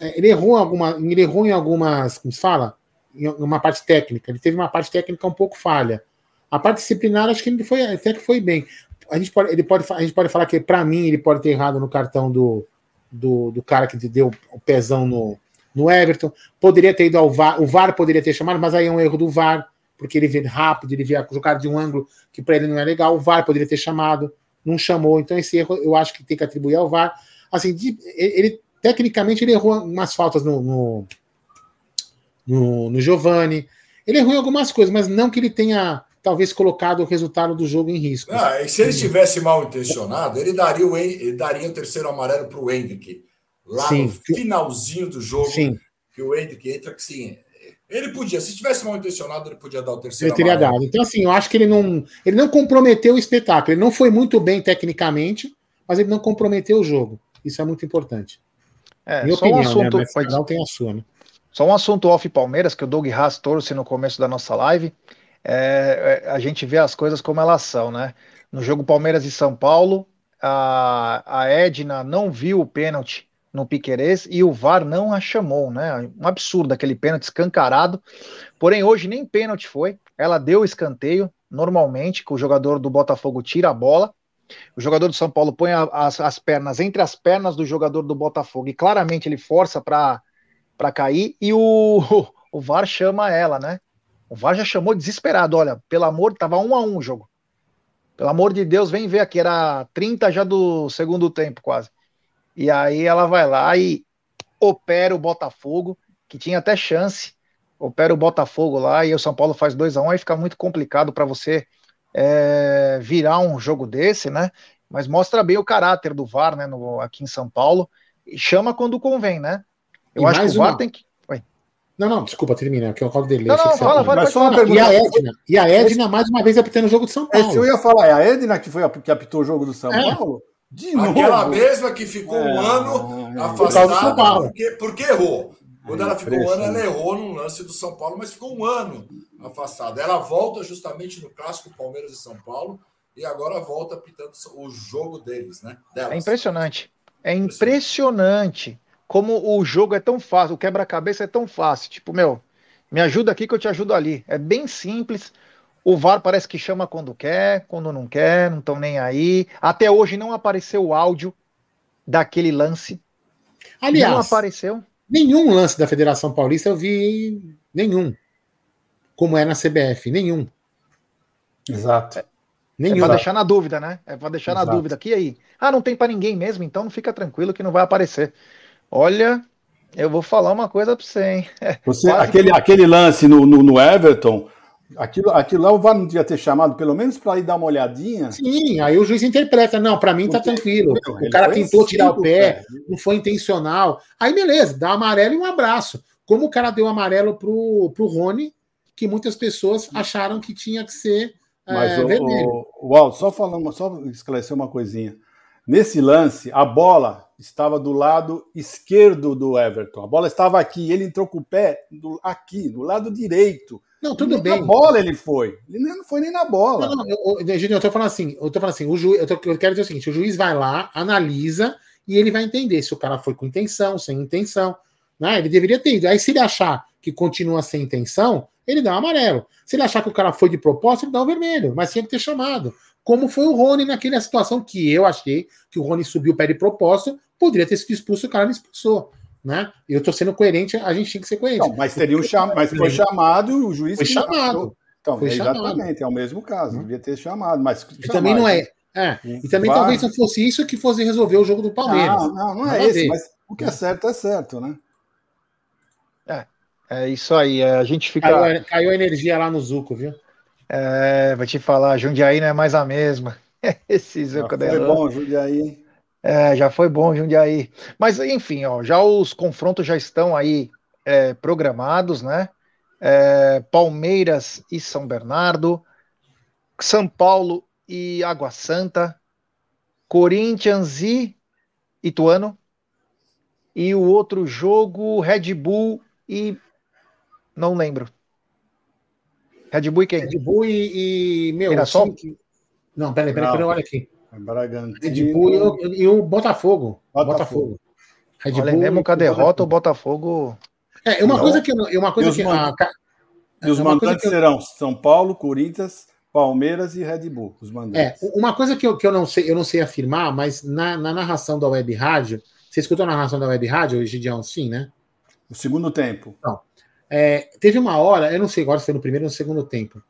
é, ele errou alguma, ele errou em algumas, como se fala, em uma parte técnica. Ele teve uma parte técnica um pouco falha. A parte disciplinar acho que ele foi até que foi bem. A gente pode, ele pode, a gente pode falar que para mim ele pode ter errado no cartão do do, do cara que deu o pezão no, no Everton. Poderia ter ido ao VAR, o VAR poderia ter chamado, mas aí é um erro do VAR, porque ele vê rápido, ele vê jogar de um ângulo que para ele não é legal. O VAR poderia ter chamado, não chamou. Então esse erro eu acho que tem que atribuir ao VAR. Assim, de, ele tecnicamente ele errou umas faltas no, no, no, no Giovanni. Ele errou em algumas coisas, mas não que ele tenha talvez colocado o resultado do jogo em risco. Ah, e se ele estivesse mal intencionado, ele daria o, ele daria o terceiro amarelo para o Hendrick. Lá sim. no finalzinho do jogo, sim. que o Hendrick entra, que sim. Ele podia, se estivesse mal intencionado, ele podia dar o terceiro ele teria amarelo. dado. Então, assim, eu acho que ele não, ele não comprometeu o espetáculo. Ele não foi muito bem tecnicamente, mas ele não comprometeu o jogo. Isso é muito importante. É, Minha opinião, um assunto, né? Mas tem a sua, né? Só um assunto off Palmeiras, que o Doug Haas trouxe no começo da nossa live é, é, a gente vê as coisas como elas são, né? No jogo Palmeiras e São Paulo, a, a Edna não viu o pênalti no Piquerez e o VAR não a chamou, né? Um absurdo aquele pênalti escancarado. Porém, hoje nem pênalti foi. Ela deu o escanteio, normalmente, que o jogador do Botafogo tira a bola. O jogador do São Paulo põe a, as, as pernas entre as pernas do jogador do Botafogo e claramente ele força para cair e o, o VAR chama ela, né? O VAR já chamou desesperado. Olha, pelo amor, tava um a um o jogo. Pelo amor de Deus, vem ver aqui. Era 30 já do segundo tempo, quase. E aí ela vai lá e opera o Botafogo, que tinha até chance. Opera o Botafogo lá e o São Paulo faz 2 a 1 um, aí fica muito complicado para você é, virar um jogo desse, né? Mas mostra bem o caráter do VAR, né? No, aqui em São Paulo. E chama quando convém, né? Eu E acho que o VAR uma. tem que. Não, não, desculpa, termina, que eu falo dele. Não, não, fala, fala, Mas pode só uma falar. E a pergunta. Edna, e a Edna mais uma vez apitando o jogo de São Esse eu Paulo. ia falar, é a Edna que foi a, que apitou o jogo do São É. Paulo? De novo. Aquela mesma que ficou um É, ano é. Do São afastada Paulo. porque, porque errou. Quando ela ficou um ano, ela errou no lance do São Paulo, mas ficou um ano afastada. Ela volta justamente no clássico Palmeiras e São Paulo e agora volta apitando o jogo deles, né? Delas. É impressionante. É impressionante como o jogo é tão fácil, o quebra-cabeça é tão fácil. Tipo, meu, me ajuda aqui que eu te ajudo ali. É bem simples. O VAR parece que chama quando quer, quando não quer, não estão nem aí. Até hoje não apareceu o áudio daquele lance. não Aliás, apareceu. Nenhum lance da Federação Paulista eu vi nenhum. Como é na CBF, nenhum. Exato. É Nenhum. pra deixar na dúvida, né? É pra deixar na Exato. dúvida. aqui aí? Ah, não tem pra ninguém mesmo, então não fica tranquilo que não vai aparecer. Olha, eu vou falar uma coisa pra você, hein? Você, aquele, aquele lance no, no, no Everton, aquilo, aquilo lá o VAR não devia ter chamado, pelo menos para ir dar uma olhadinha. Sim, aí o juiz interpreta. Não, pra mim tá Porque, tranquilo. O cara tentou tirar o pé, cara. não foi intencional. Aí beleza, dá amarelo e um abraço. Como o cara deu amarelo pro, pro Rony, que muitas pessoas acharam que tinha que ser Mas é, o, vermelho. o, o Aldo, só falando, só esclarecer uma coisinha. Nesse lance, a bola estava do lado esquerdo do Everton. A bola estava aqui, ele entrou com o pé do- aqui, do lado direito. Não, tudo nem bem. Na bola ele foi. Ele não foi nem na bola. Não, não, eu, eu, eu tô falando assim, eu tô falando assim, o juiz, eu, tô- eu quero dizer o seguinte, o juiz vai lá, analisa e ele vai entender se o cara foi com intenção, sem intenção, né? Ele deveria ter ido. Aí se ele achar que continua sem intenção, ele dá um amarelo. Se ele achar que o cara foi de propósito, ele dá o vermelho, mas tinha que ter chamado. Como foi o Rony naquela situação que eu achei que o Rony subiu o pé de propósito, poderia ter sido expulso, o cara não expulsou, né? Eu tô sendo coerente, a gente tinha que ser coerente. Não, mas teria um cham... mas foi chamado e o juiz Foi chamado. Então, Foi é chamado. exatamente, é o mesmo caso. Devia ter chamado, mas E também não é. É, e também Vai. talvez não fosse isso que fosse resolver o jogo do Palmeiras. Não, não, não é esse, ver. mas o que é certo é certo, né? É isso aí, é, a gente fica. Caiu, a- caiu a energia lá no Zuco, viu? É, vou te falar, Jundiaí não é mais a mesma. Esse Zuco foi Delon. bom, Jundiaí. hein? É, já foi bom, Jundiaí. Mas, enfim, ó, já os confrontos já estão aí é, programados, né? É, Palmeiras e São Bernardo, São Paulo e Água Santa, Corinthians e Ituano, e o outro jogo, Red Bull e. Não lembro. Red Bull e quem? Red Bull e, e meu. Mirassol? que- Não, peraí, peraí, peraí, olha aqui. Bragantino. Red Bull e o, e o Botafogo. Botafogo. Botafogo. Red Olha, Bull mesmo e com a derrota, o Botafogo. Botafogo. É, uma Não. coisa que não- uma coisa E os que man- a E os é mandantes que eu- serão São Paulo, Corinthians, Palmeiras e Red Bull. Os É, mandantes. uma coisa que eu, que eu não sei, eu não sei afirmar, mas na, na narração da Web Rádio, você escutou a narração da Web Rádio, Egidião? Sim, né? O segundo tempo. É, teve uma hora, eu não sei agora se foi no primeiro ou no segundo tempo,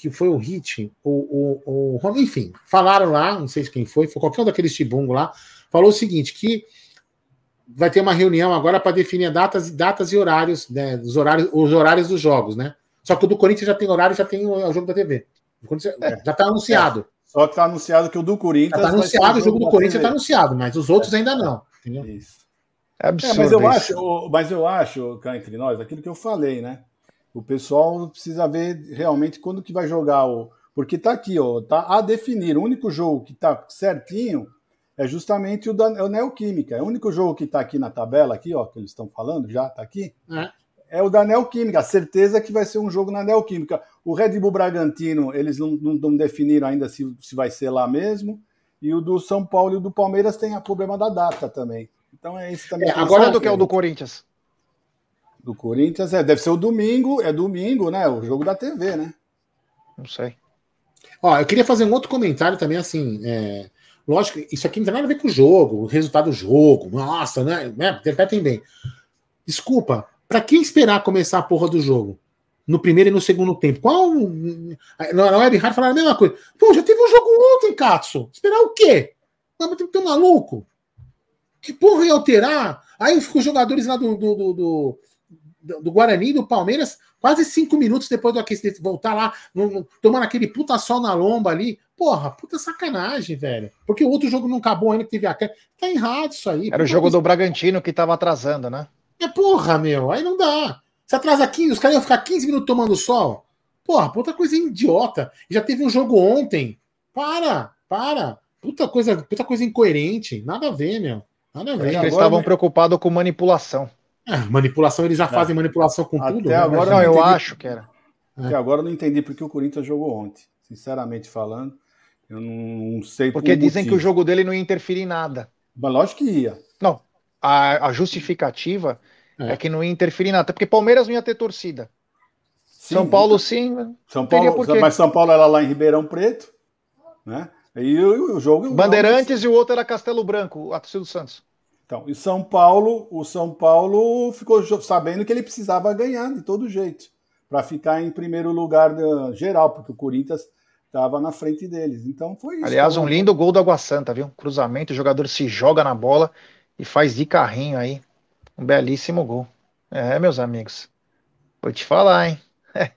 que foi o Hit, o, o, o- enfim, falaram lá, não sei quem foi, foi qualquer um daqueles tibungo lá, falou o seguinte, que vai ter uma reunião agora para definir datas, datas e horários, né, os horários, os horários dos jogos, né? Só que o do Corinthians já tem horário, já tem o, o jogo da TV. O Corinthians já está anunciado. Só que está anunciado que o do Corinthians. está anunciado, o jogo do Corinthians está anunciado, mas os outros ainda não. Entendeu? Isso. É É, absurdo. mas eu isso. acho, mas eu acho, cá entre nós, aquilo que eu falei, né? O pessoal precisa ver realmente quando que vai jogar o. Porque tá aqui, ó, tá a definir. O único jogo que tá certinho é justamente o da é o Neoquímica. É o único jogo que tá aqui na tabela, aqui, ó, que eles estão falando, já tá aqui. É. é o da Neoquímica. A certeza é que vai ser um jogo na Neoquímica. O Red Bull Bragantino, eles não, não, não definiram ainda se, se vai ser lá mesmo. E o do São Paulo e o do Palmeiras tem o problema da data também. Então é isso também. É, agora do que é o do Corinthians? Do Corinthians, é, deve ser o domingo, é domingo, né? O jogo da TV, né? Não sei. Ó, eu queria fazer um outro comentário também, assim. É... Lógico, isso aqui não tem nada a ver com o jogo, o resultado do jogo. Nossa, né? né? Interpretem bem. Desculpa, para quem esperar começar a porra do jogo? No primeiro e no segundo tempo. Qual. Na web rádio falaram a mesma coisa. Pô, já teve um jogo ontem, Katsu. Esperar o quê? Não, tem que ter um maluco. Que porra ia alterar? Aí os jogadores lá do, do, do, do do Guarani do Palmeiras, quase cinco minutos depois do aquecimento, voltar lá, no, tomando aquele puta sol na lomba ali. Porra, puta sacanagem, velho. Porque o outro jogo não acabou ainda, que teve a Tá errado isso aí. Era o jogo do Bragantino que tava atrasando, né? É porra, meu. Aí não dá. Você atrasa 15, os caras iam ficar 15 minutos tomando sol. Porra, puta coisa idiota. Já teve um jogo ontem. Para, para. Puta coisa, puta coisa incoerente. Nada a ver, meu. Nada a ver. Eles estavam preocupados com manipulação. É, manipulação, eles já é. fazem manipulação com Até tudo. Né? Agora não, eu entendi... acho que era. Até agora eu não entendi porque o Corinthians jogou ontem. Sinceramente falando, eu não sei Porque dizem motivo. que o jogo dele não ia interferir em nada. Mas lógico que ia. Não. A, a justificativa é. é. que não ia interferir em nada. Até porque Palmeiras não ia ter torcida. Sim, São Paulo, sim. São Paulo, mas São Paulo era lá em Ribeirão Preto, né? E o, o jogo. Bandeirantes e o outro era Castelo Branco, a torcida do Santos. Então, e São Paulo, o São Paulo ficou sabendo que ele precisava ganhar de todo jeito para ficar em primeiro lugar geral, porque o Corinthians estava na frente deles. Então foi isso. Aliás, um lindo gol do Água Santa, viu? Cruzamento, o jogador se joga na bola e faz de carrinho aí. Um belíssimo gol. É, meus amigos. Vou te falar, hein?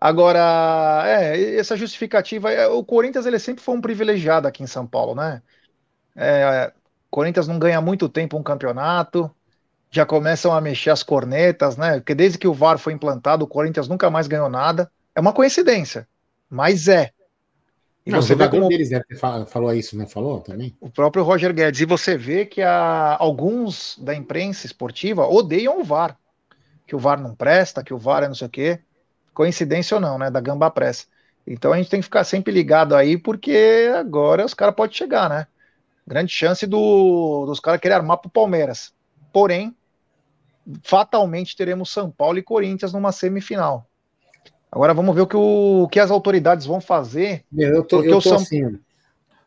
Agora, é, essa justificativa, é, o Corinthians ele sempre foi um privilegiado aqui em São Paulo, né? É, Corinthians não ganha muito tempo um campeonato, já começam a mexer as cornetas, né? Porque desde que o VAR foi implantado, o Corinthians nunca mais ganhou nada. É uma coincidência, mas é. E não, você jogador como... deles ter falou isso, né? Falou também? O próprio Roger Guedes. E você vê que a... alguns da imprensa esportiva odeiam o VAR. Que o VAR não presta, que o VAR é não sei o quê. Coincidência ou não, né? Da Gamba Press. Então a gente tem que ficar sempre ligado aí, porque agora os caras podem chegar, né? Grande chance do, dos caras querer armar para o Palmeiras. Porém, fatalmente teremos São Paulo e Corinthians numa semifinal. Agora vamos ver o que, o, o que as autoridades vão fazer. Eu tô, eu tô São... assim.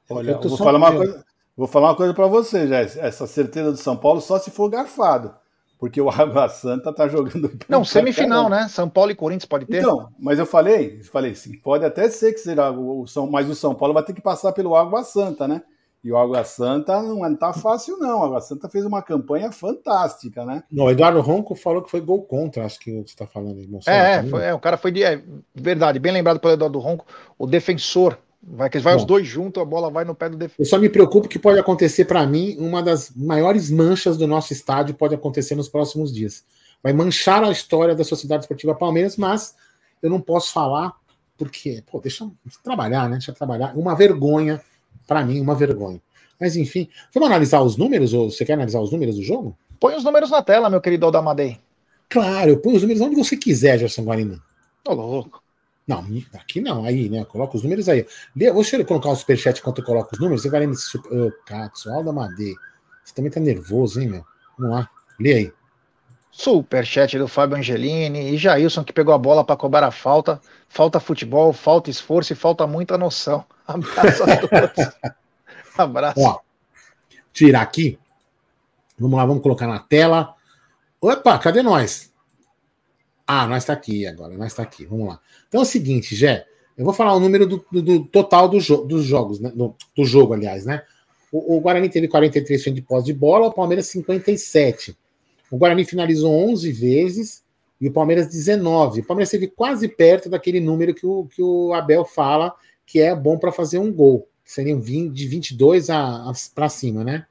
Olha, eu vou, falar uma coisa, vou falar uma coisa para você, já. Essa certeza do São Paulo só se for garfado. Porque o Água Santa tá jogando. Não, semifinal, né? São Paulo e Corinthians pode ter. Então, mas eu falei, falei sim, pode até ser que será o São, mas o São Paulo vai ter que passar pelo Água Santa, né? E o Água Santa não está fácil, não. O Água Santa fez uma campanha fantástica, né? Não, o Eduardo Ronco falou que foi gol contra, acho que você está falando aí. É, é, foi, é, o cara foi de. É, verdade, bem lembrado pelo Eduardo Ronco, o defensor. Vai, que vai Bom, os dois juntos, a bola vai no pé do defensor. Eu só me preocupo que pode acontecer para mim, uma das maiores manchas do nosso estádio pode acontecer nos próximos dias. Vai manchar a história da Sociedade Esportiva Palmeiras, mas eu não posso falar porque, pô, deixa eu trabalhar, né? Deixa eu trabalhar. Uma vergonha para mim, uma vergonha. Mas enfim, vamos analisar os números? Ou você quer analisar os números do jogo? Põe os números na tela, meu querido Aldamadei. Claro, eu ponho os números onde você quiser, Gerson Guarina. Tô louco. Não, aqui não, aí, né? Coloca os números aí. Deixa eu colocar o superchat enquanto eu coloco os números. Você vai nesse super. Ô, oh, Katsu, Aldamadei. Você também tá nervoso, hein, meu? Vamos lá, lê aí. Superchat do Fábio Angelini e Jailson que pegou a bola para cobrar a falta. Falta futebol, falta esforço e falta muita noção. Abraço a todos. Abraço. Ó, tirar aqui. Vamos lá, vamos colocar na tela. Opa, cadê nós? Ah, nós está aqui agora, nós está aqui. Vamos lá. Então é o seguinte, Jé. Eu vou falar o número do, do, do total do jo dos jogos, né? Do, do, jogo, aliás, né? O, o Guarani teve 43 de posse de bola, o Palmeiras 57. O Guarani finalizou 11 vezes e o Palmeiras 19. O Palmeiras esteve quase perto daquele número que o, que o Abel fala que é bom para fazer um gol. Seriam 20, de 22 para cima, né?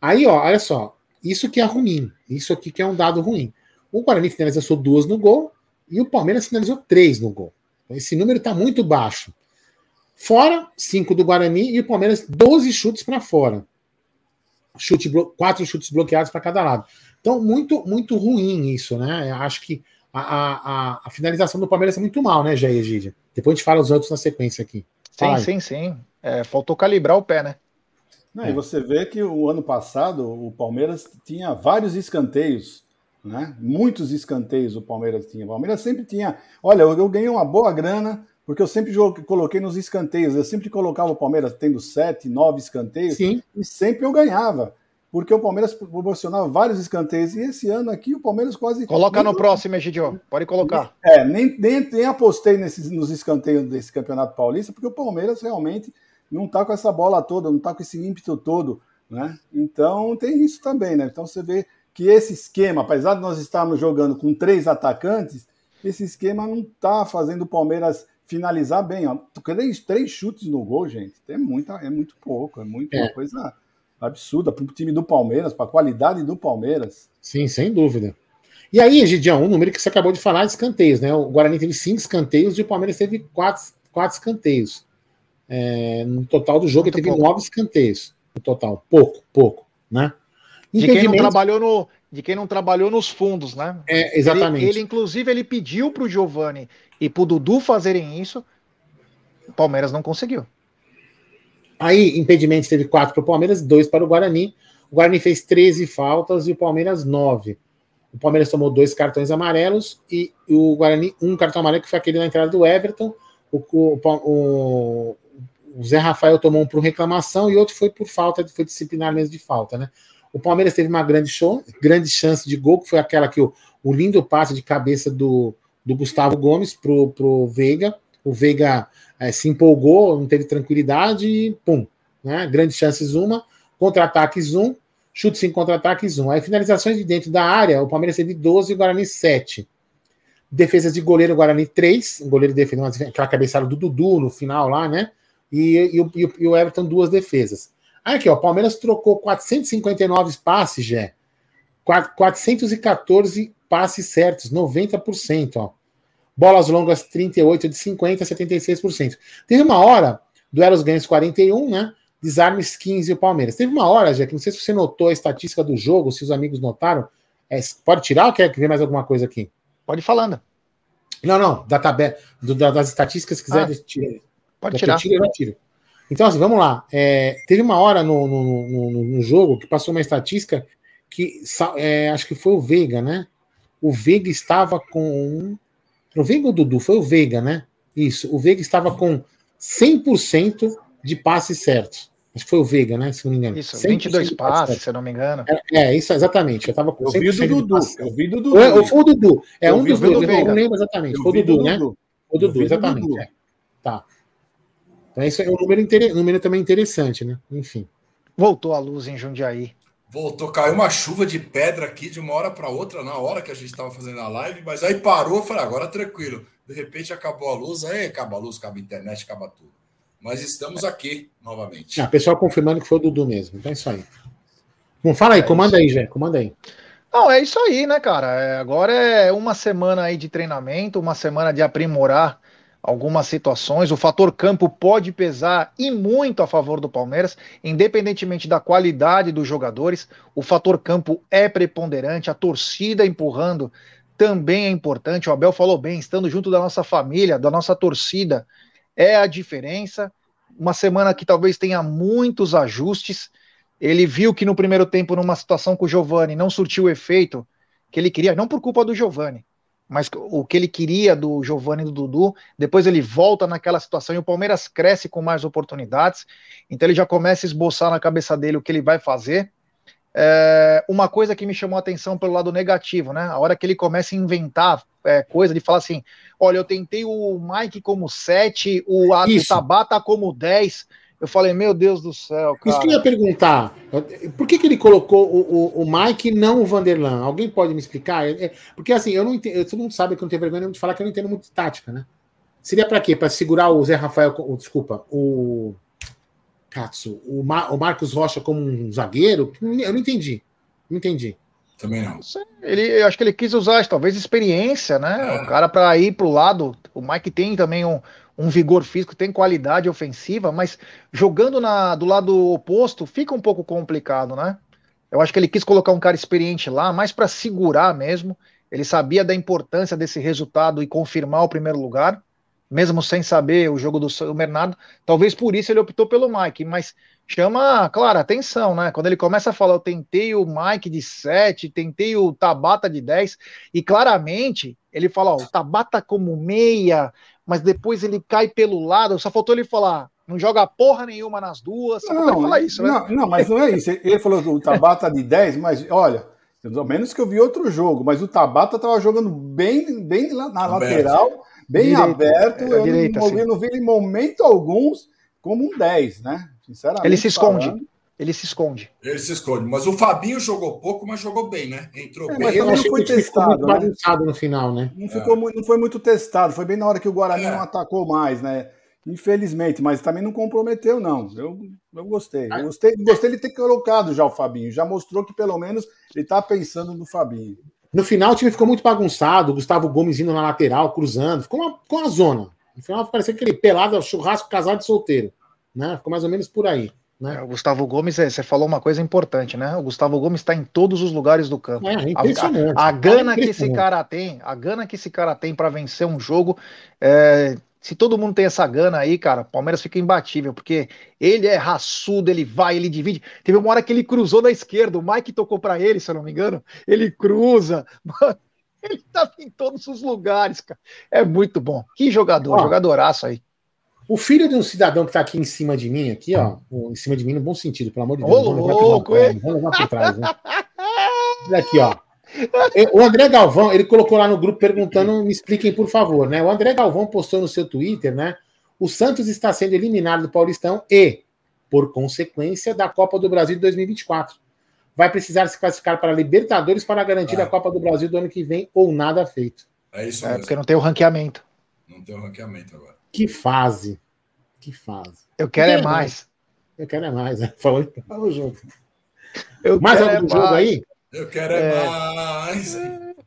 Aí, ó, olha só. Isso que é ruim. Isso aqui que é um dado ruim. O Guarani finalizou duas no gol e o Palmeiras finalizou três no gol. Esse número está muito baixo. Fora, cinco do Guarani e o Palmeiras 12 chutes para fora. chute, quatro chutes bloqueados para cada lado. Então, muito, muito ruim isso, né? Eu acho que a, a, a, finalização do Palmeiras é muito mal, né, Jair Egídio? Depois a gente fala os outros na sequência aqui. Sim, sim, sim. É, faltou calibrar o pé, né? Não, é. E você vê que o ano passado o Palmeiras tinha vários escanteios, né? Muitos escanteios o Palmeiras tinha. O Palmeiras sempre tinha. Olha, eu, eu ganhei uma boa grana porque eu sempre coloquei nos escanteios. Eu sempre colocava o Palmeiras tendo sete, nove escanteios Sim. e sempre eu ganhava. Porque o Palmeiras proporcionava vários escanteios. E esse ano aqui o Palmeiras quase. Coloca no próximo, Egidio. Pode colocar. É, nem, nem, nem apostei nesses, nos escanteios desse Campeonato Paulista, porque o Palmeiras realmente não está com essa bola toda, não está com esse ímpeto todo, né? Então tem isso também, né? Então você vê que esse esquema, apesar de nós estarmos jogando com três atacantes, esse esquema não está fazendo o Palmeiras finalizar bem. Ó. Três, três chutes no gol, gente, é, muita, é muito pouco, é muito é. uma coisa absurda para o time do Palmeiras, para a qualidade do Palmeiras. Sim, sem dúvida. E aí, Gidião, um número que você acabou de falar, escanteios, né? O Guarani teve cinco escanteios e o Palmeiras teve quatro, quatro escanteios. É, no total do jogo, Muito ele teve pouco. nove escanteios. No total. Pouco, pouco, né? De quem não trabalhou no, de quem não trabalhou nos fundos, né? É, exatamente. Ele, ele inclusive, ele pediu para o Giovani e para o Dudu fazerem isso. O Palmeiras não conseguiu. Aí, impedimentos teve quatro para o Palmeiras, dois para o Guarani. O Guarani fez 13 faltas e o Palmeiras 9. O Palmeiras tomou dois cartões amarelos e o Guarani um cartão amarelo que foi aquele na entrada do Everton. O, o, o, o Zé Rafael tomou um por reclamação e outro foi por falta, foi disciplinar mesmo de falta, né? O Palmeiras teve uma grande, show, grande chance de gol, que foi aquela que o, o lindo passe de cabeça do, do Gustavo Gomes pro, pro Veiga. O Veiga é, se empolgou, não teve tranquilidade e pum, né? Grandes chances uma, contra-ataques um, chutes em contra-ataques um. Aí finalizações de dentro da área, o Palmeiras teve 12 e o Guarani 7. Defesas de goleiro, o Guarani 3. O goleiro defendeu aquela cabeçada do Dudu no final lá, né? e, e, e, o Everton duas defesas. Aí aqui, ó, o Palmeiras trocou 459 passes, Jé. 414 passes certos, 90%, ó. Bolas longas 38 de 50, 76%. Teve uma hora, duelos ganhos 41, né? Desarmes 15 o Palmeiras. Teve uma hora, Jé, que não sei se você notou a estatística do jogo, se os amigos notaram. É, pode tirar ou quer ver mais alguma coisa aqui? Pode ir falando. Não, não, da tabela, das estatísticas, se quiser, ah. tirar. Pode tirar. Tiro, eu tiro. Então, assim, vamos lá. É, teve uma hora no, no, no, no, jogo que passou uma estatística que é, acho que foi o Veiga, né? O Veiga estava com. O Veiga ou o Dudu? Foi o Veiga, né? Isso. O Veiga estava com 100% de passes certos. Acho que foi o Veiga, né? Se não me engano. Isso, 22 passes, se eu não me engano. É, é, isso, exatamente. Eu estava com 100% eu vi do Dudu. Eu vi do Dudu. Ou, foi o Dudu. É eu um dos dois. Eu não lembro exatamente. Foi o Dudu, né? O Dudu, exatamente. É. Tá. Então, isso é um número, inter... número também interessante, né? Enfim. Voltou a luz em Jundiaí. Voltou, caiu uma chuva de pedra aqui de uma hora para outra, na hora que a gente estava fazendo a live, mas aí parou, falei, agora tranquilo. De repente acabou a luz, aí acaba a luz, acaba a internet, acaba tudo. Mas estamos aqui novamente. Ah, pessoal confirmando que foi o Dudu mesmo, então é isso aí. Bom, fala aí, é comanda aí, Jé, comanda aí. Não, é isso aí, né, cara? É, agora é uma semana aí de treinamento, uma semana de aprimorar algumas situações. O fator campo pode pesar e muito a favor do Palmeiras, independentemente da qualidade dos jogadores. O fator campo é preponderante, a torcida empurrando também é importante. O Abel falou bem, estando junto da nossa família, da nossa torcida, é a diferença. Uma semana que talvez tenha muitos ajustes. Ele viu que no primeiro tempo, numa situação com o Giovani, não surtiu o efeito que ele queria, não por culpa do Giovani, mas o que ele queria do Giovanni e do Dudu, depois ele volta naquela situação e o Palmeiras cresce com mais oportunidades, então ele já começa a esboçar na cabeça dele o que ele vai fazer. É, uma coisa que me chamou a atenção pelo lado negativo, né? A hora que ele começa a inventar é, coisa de falar assim: olha, eu tentei o Mike como 7, o, o Tabata como 10. Eu falei, meu Deus do céu, cara. Isso que eu ia perguntar. Por que, que ele colocou o, o, o Mike e não o Vanderlan? Alguém pode me explicar? É, é porque assim, eu não entendo. Todo mundo sabe que eu não tenho vergonha de falar que eu não entendo muito de tática, né? Seria para quê? Para segurar o Zé Rafael, o, desculpa, o Katsu, o, Mar, o Marcos Rocha como um zagueiro? Eu não entendi. Não entendi. Também não. Ele, acho que ele quis usar, talvez, experiência, né? É. O cara para ir para o lado. O Mike tem também um, um vigor físico, tem qualidade ofensiva, mas jogando na, do lado oposto fica um pouco complicado, né? Eu acho que ele quis colocar um cara experiente lá, mais para segurar mesmo. Ele sabia da importância desse resultado e confirmar o primeiro lugar, mesmo sem saber o jogo do Bernardo. Talvez por isso ele optou pelo Mike, mas chama, claro, atenção, né? Quando ele começa a falar, eu tentei o Mike de 7, tentei o Tabata de 10, e claramente ele fala, ó, o Tabata como meia, mas depois ele cai pelo lado, só faltou ele falar, não joga porra nenhuma nas duas, só Não, falar isso, né? não, não, mas não é isso. Ele falou que o Tabata de 10, mas olha, pelo menos que eu vi outro jogo, mas o Tabata estava jogando bem, bem lá na Aberto. lateral, bem Direita, aberto. é, eu direita, não, sim. vi, não vi ele em momento algum como um 10, né? Sinceramente. Ele se esconde. falando. Ele se esconde. Ele se esconde. Mas o Fabinho jogou pouco, mas jogou bem, né? Entrou É, bem. mas achei não foi muito testado, né? bagunçado no final, né? Não, ficou, mu- não foi muito testado, foi bem na hora que o Guarani É. não atacou mais, né? Infelizmente, mas também não comprometeu, não. Eu, eu gostei. Eu gostei, gostei de ter colocado já o Fabinho. Já mostrou que pelo menos ele está pensando no Fabinho. No final o time ficou muito bagunçado, o Gustavo Gomes indo na lateral, cruzando, ficou uma, ficou uma zona. No final parecia aquele pelado, churrasco, casado e solteiro. Né? Ficou mais ou menos por aí. Né? É, O Gustavo Gomes, é, você falou uma coisa importante, né? O Gustavo Gomes está em todos os lugares do campo. É, A, impressionante. a- a gana É que esse cara tem, a gana que esse cara tem para vencer um jogo, é, se todo mundo tem essa gana aí, cara, o Palmeiras fica imbatível, porque ele é raçudo, ele vai, ele divide. Teve uma hora que ele cruzou na esquerda, o Mike tocou para ele, se eu não me engano, ele cruza. Mano, ele tá em todos os lugares, cara. É muito bom. Que jogador, Ó. jogadoraço aí. O filho de um cidadão que tá aqui em cima de mim, aqui, ó, em cima de mim no bom sentido, pelo amor de Ô, Deus. vamos levar pro louco, hein? Vamos levar por trás, né? Aqui, ó. O André Galvão, ele colocou lá no grupo perguntando, me expliquem, por favor, né? O André Galvão postou no seu Twitter, né? O Santos está sendo eliminado do Paulistão e, por consequência, da Copa do Brasil de 2024. Vai precisar se classificar para a Libertadores para garantir Vai. a Copa do Brasil do ano que vem ou nada feito. É isso É, mesmo. porque não tem o ranqueamento. Não tem o ranqueamento agora. Que fase. Que fase. Eu quero é né? mais. Eu quero é mais, né? Falou, falou junto. Eu Mais quero algo é jogo mais. aí? Eu quero é, mais.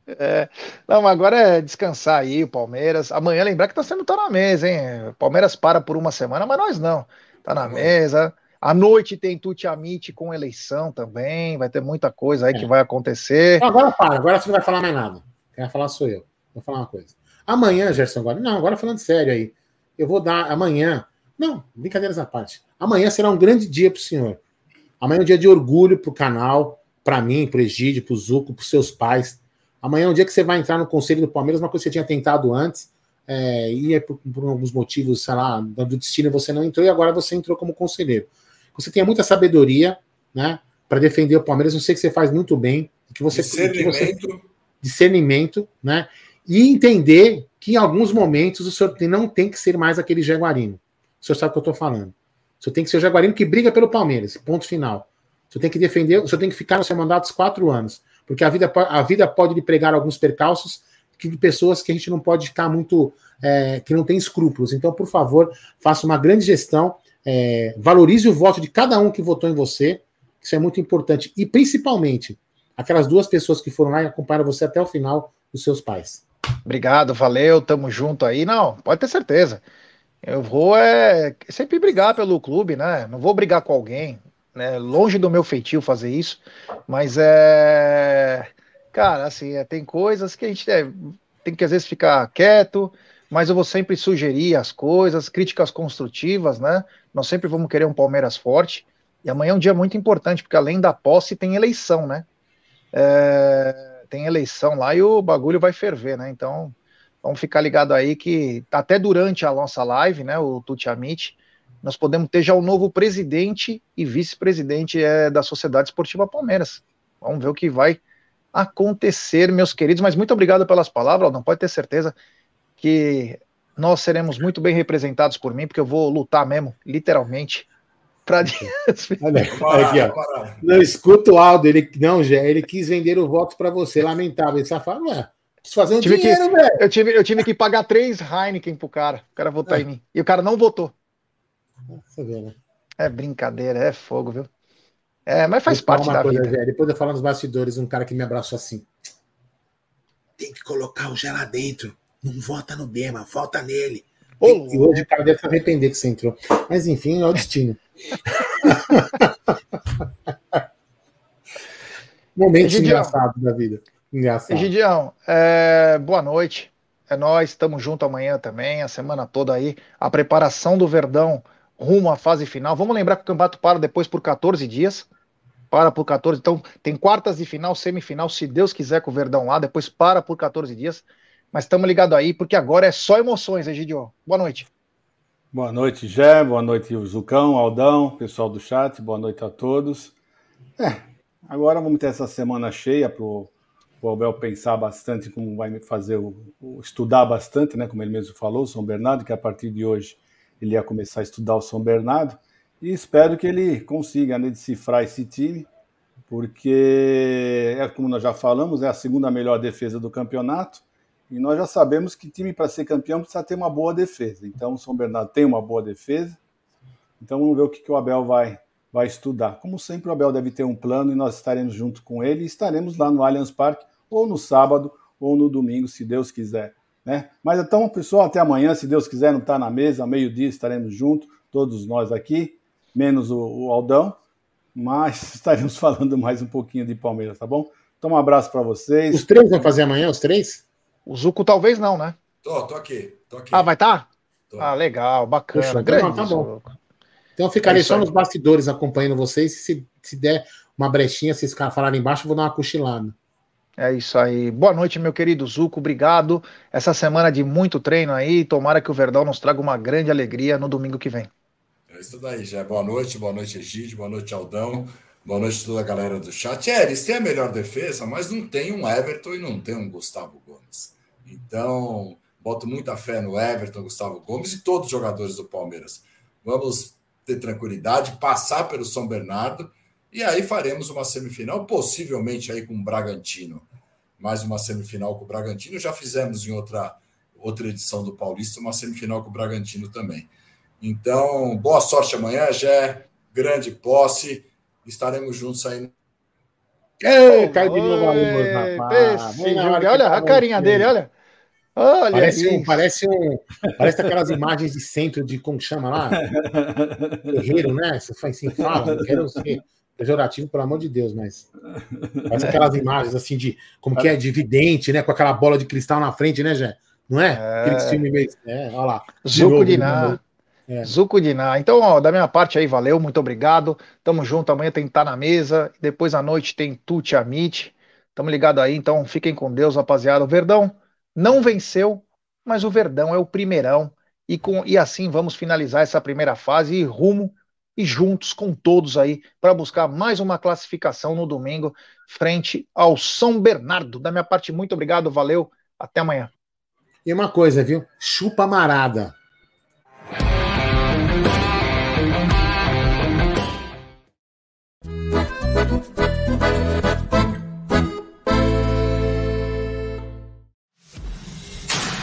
É, não, mas agora é descansar aí, o Palmeiras. Amanhã lembrar que tá sendo tá na mesa, hein? O Palmeiras para por uma semana, mas nós não. Tá na mesa. À noite tem Tuti Amit com eleição também. Vai ter muita coisa aí É. que vai acontecer. Não, agora para, agora você não vai falar mais nada. Quem vai falar sou eu. Vou falar uma coisa. Amanhã, Gerson, agora. Não, agora falando sério aí. Eu vou dar amanhã. Não, brincadeiras à parte. Amanhã será um grande dia pro senhor. Amanhã é um dia de orgulho pro canal, para mim, pro Egídio, pro Zuco, pros seus pais. Amanhã é um dia que você vai entrar no conselho do Palmeiras, uma coisa que você tinha tentado antes. É, e é por, por alguns motivos, sei lá, do destino você não entrou e agora você entrou como conselheiro. Você tenha muita sabedoria, né, para defender o Palmeiras. Eu sei que você faz muito bem, que você, que você Discernimento. discernimento, né? E entender que em alguns momentos o senhor não tem que ser mais aquele jaguarino. O senhor sabe o que eu estou falando. O senhor tem que ser o jaguarino que briga pelo Palmeiras, ponto final. O senhor tem que defender, o senhor tem que ficar no seu mandato quatro anos, porque a vida, a vida pode lhe pregar alguns percalços que de pessoas que a gente não pode ficar muito, é, que não tem escrúpulos. Então, por favor, faça uma grande gestão, é, valorize o voto de cada um que votou em você, isso é muito importante. E principalmente, aquelas duas pessoas que foram lá e acompanharam você até o final, os seus pais. Obrigado, valeu, tamo junto aí. Não, pode ter certeza. Eu vou é, sempre brigar pelo clube, né? Não vou brigar com alguém, né? Longe do meu feitio fazer isso, mas é. Cara, assim, é, tem coisas que a gente é, tem que às vezes ficar quieto, mas eu vou sempre sugerir as coisas, críticas construtivas, né? Nós sempre vamos querer um Palmeiras forte. E amanhã é um dia muito importante, porque além da posse tem eleição, né? É, tem eleição lá e o bagulho vai ferver, né? Então, vamos ficar ligado aí que até durante a nossa live, né, o Tuti Amit, nós podemos ter já o novo presidente e vice-presidente é, da Sociedade Esportiva Palmeiras. Vamos ver o que vai acontecer, meus queridos. Mas muito obrigado pelas palavras, não pode ter certeza que nós seremos muito bem representados por mim, porque eu vou lutar mesmo, literalmente, para Olha, aqui, ó. Não escuta o Aldo, ele não, Gé, ele quis vender o voto para você, lamentável. Ele só fala, ué, preciso fazer um Tive que- dinheiro, velho. Eu tive, eu tive que pagar três Heineken pro cara, o cara votar É. em mim. E o cara não votou. Você vê, né? É brincadeira, é fogo, viu? É, mas faz parte uma da coisa, vida. Gé, Depois de eu falar nos bastidores, um cara que me abraçou assim. Tem que colocar o Gé lá dentro. Não vota no Bema, vota nele. Ô, E hoje o cara deve se arrepender que você entrou. Mas enfim, é o destino. Momentos Egidião. engraçados da vida. Engraçado. Egidião, é, boa noite. É nós, estamos junto amanhã também, a semana toda aí. A preparação do Verdão rumo à fase final. Vamos lembrar que o campeonato para depois por 14 dias. Para por 14. Então, tem quartas de final, semifinal, se Deus quiser, com o Verdão lá. Depois para por 14 dias. Mas estamos ligados aí, porque agora é só emoções, Egidio. Boa noite. Boa noite, Gé. Boa noite, Zucão, Aldão, pessoal do chat. Boa noite a todos. É, agora vamos ter essa semana cheia para o Abel pensar bastante como vai fazer o, o, estudar bastante, né? Como ele mesmo falou, o São Bernardo, que a partir de hoje ele ia começar a estudar o São Bernardo. E espero que ele consiga né, decifrar esse time, porque é como nós já falamos, é a segunda melhor defesa do campeonato. E nós já sabemos que time para ser campeão precisa ter uma boa defesa. Então o São Bernardo tem uma boa defesa. Então vamos ver o que, que o Abel vai, vai estudar. Como sempre, o Abel deve ter um plano e nós estaremos junto com ele e estaremos lá no Allianz Parque, ou no sábado, ou no domingo, se Deus quiser. Né? Mas então, pessoal, até amanhã, se Deus quiser, não está na mesa, meio-dia estaremos juntos, todos nós aqui, menos o, o Aldão, mas estaremos falando mais um pouquinho de Palmeiras, tá bom? Então, um abraço para vocês. Os três vão fazer amanhã, os três? O Zuco talvez não, né? Tô, tô aqui, tô aqui. Ah, vai estar? Tô. Ah, legal, bacana. Poxa, grande então, tá bom. Então eu ficarei É só aí. nos bastidores acompanhando vocês. Se, se der uma brechinha, se vocês falarem embaixo, eu vou dar uma cochilada. É isso aí. Boa noite, meu querido Zuco. Obrigado. Essa semana de muito treino aí. Tomara que o Verdão nos traga uma grande alegria no domingo que vem. É isso daí, já. Boa noite, boa noite, Egídio, boa noite, Aldão. Boa noite a toda a galera do chat. É, eles têm a melhor defesa, mas não tem um Everton e não tem um Gustavo Gomes. Então, boto muita fé no Everton, Gustavo Gomes e todos os jogadores do Palmeiras. Vamos ter tranquilidade, passar pelo São Bernardo e aí faremos uma semifinal, possivelmente aí com o Bragantino. Mais uma semifinal com o Bragantino. Já fizemos em outra, outra edição do Paulista uma semifinal com o Bragantino também. Então, boa sorte amanhã, Jé. Grande posse. Estaremos juntos aí. Ei, caiu de novo Oi, rapaz. Olha tava a carinha dele, olha. Olha Parece um, parece um. Parece aquelas imagens de centro de como que chama lá? Guerreiro, né? Você faz assim, fala, não quero ser pejorativo, pelo amor de Deus, mas. Parece aquelas imagens assim de. Como que é? De vidente, né? Com aquela bola de cristal na frente, né, Jé? Não é? É. Aqueles filmes meio. É, olha lá. De É. Zuco de Ná. Então, ó, da minha parte aí, valeu, muito obrigado. Tamo junto, amanhã tem estar na mesa. Depois à noite tem Tuti Amit. Tamo ligado aí, então fiquem com Deus, rapaziada. O Verdão não venceu, mas o Verdão é o primeirão. E, com, e assim vamos finalizar essa primeira fase e rumo e juntos com todos aí para buscar mais uma classificação no domingo frente ao São Bernardo. Da minha parte, muito obrigado, valeu, até amanhã. E uma coisa, viu? Chupa marada.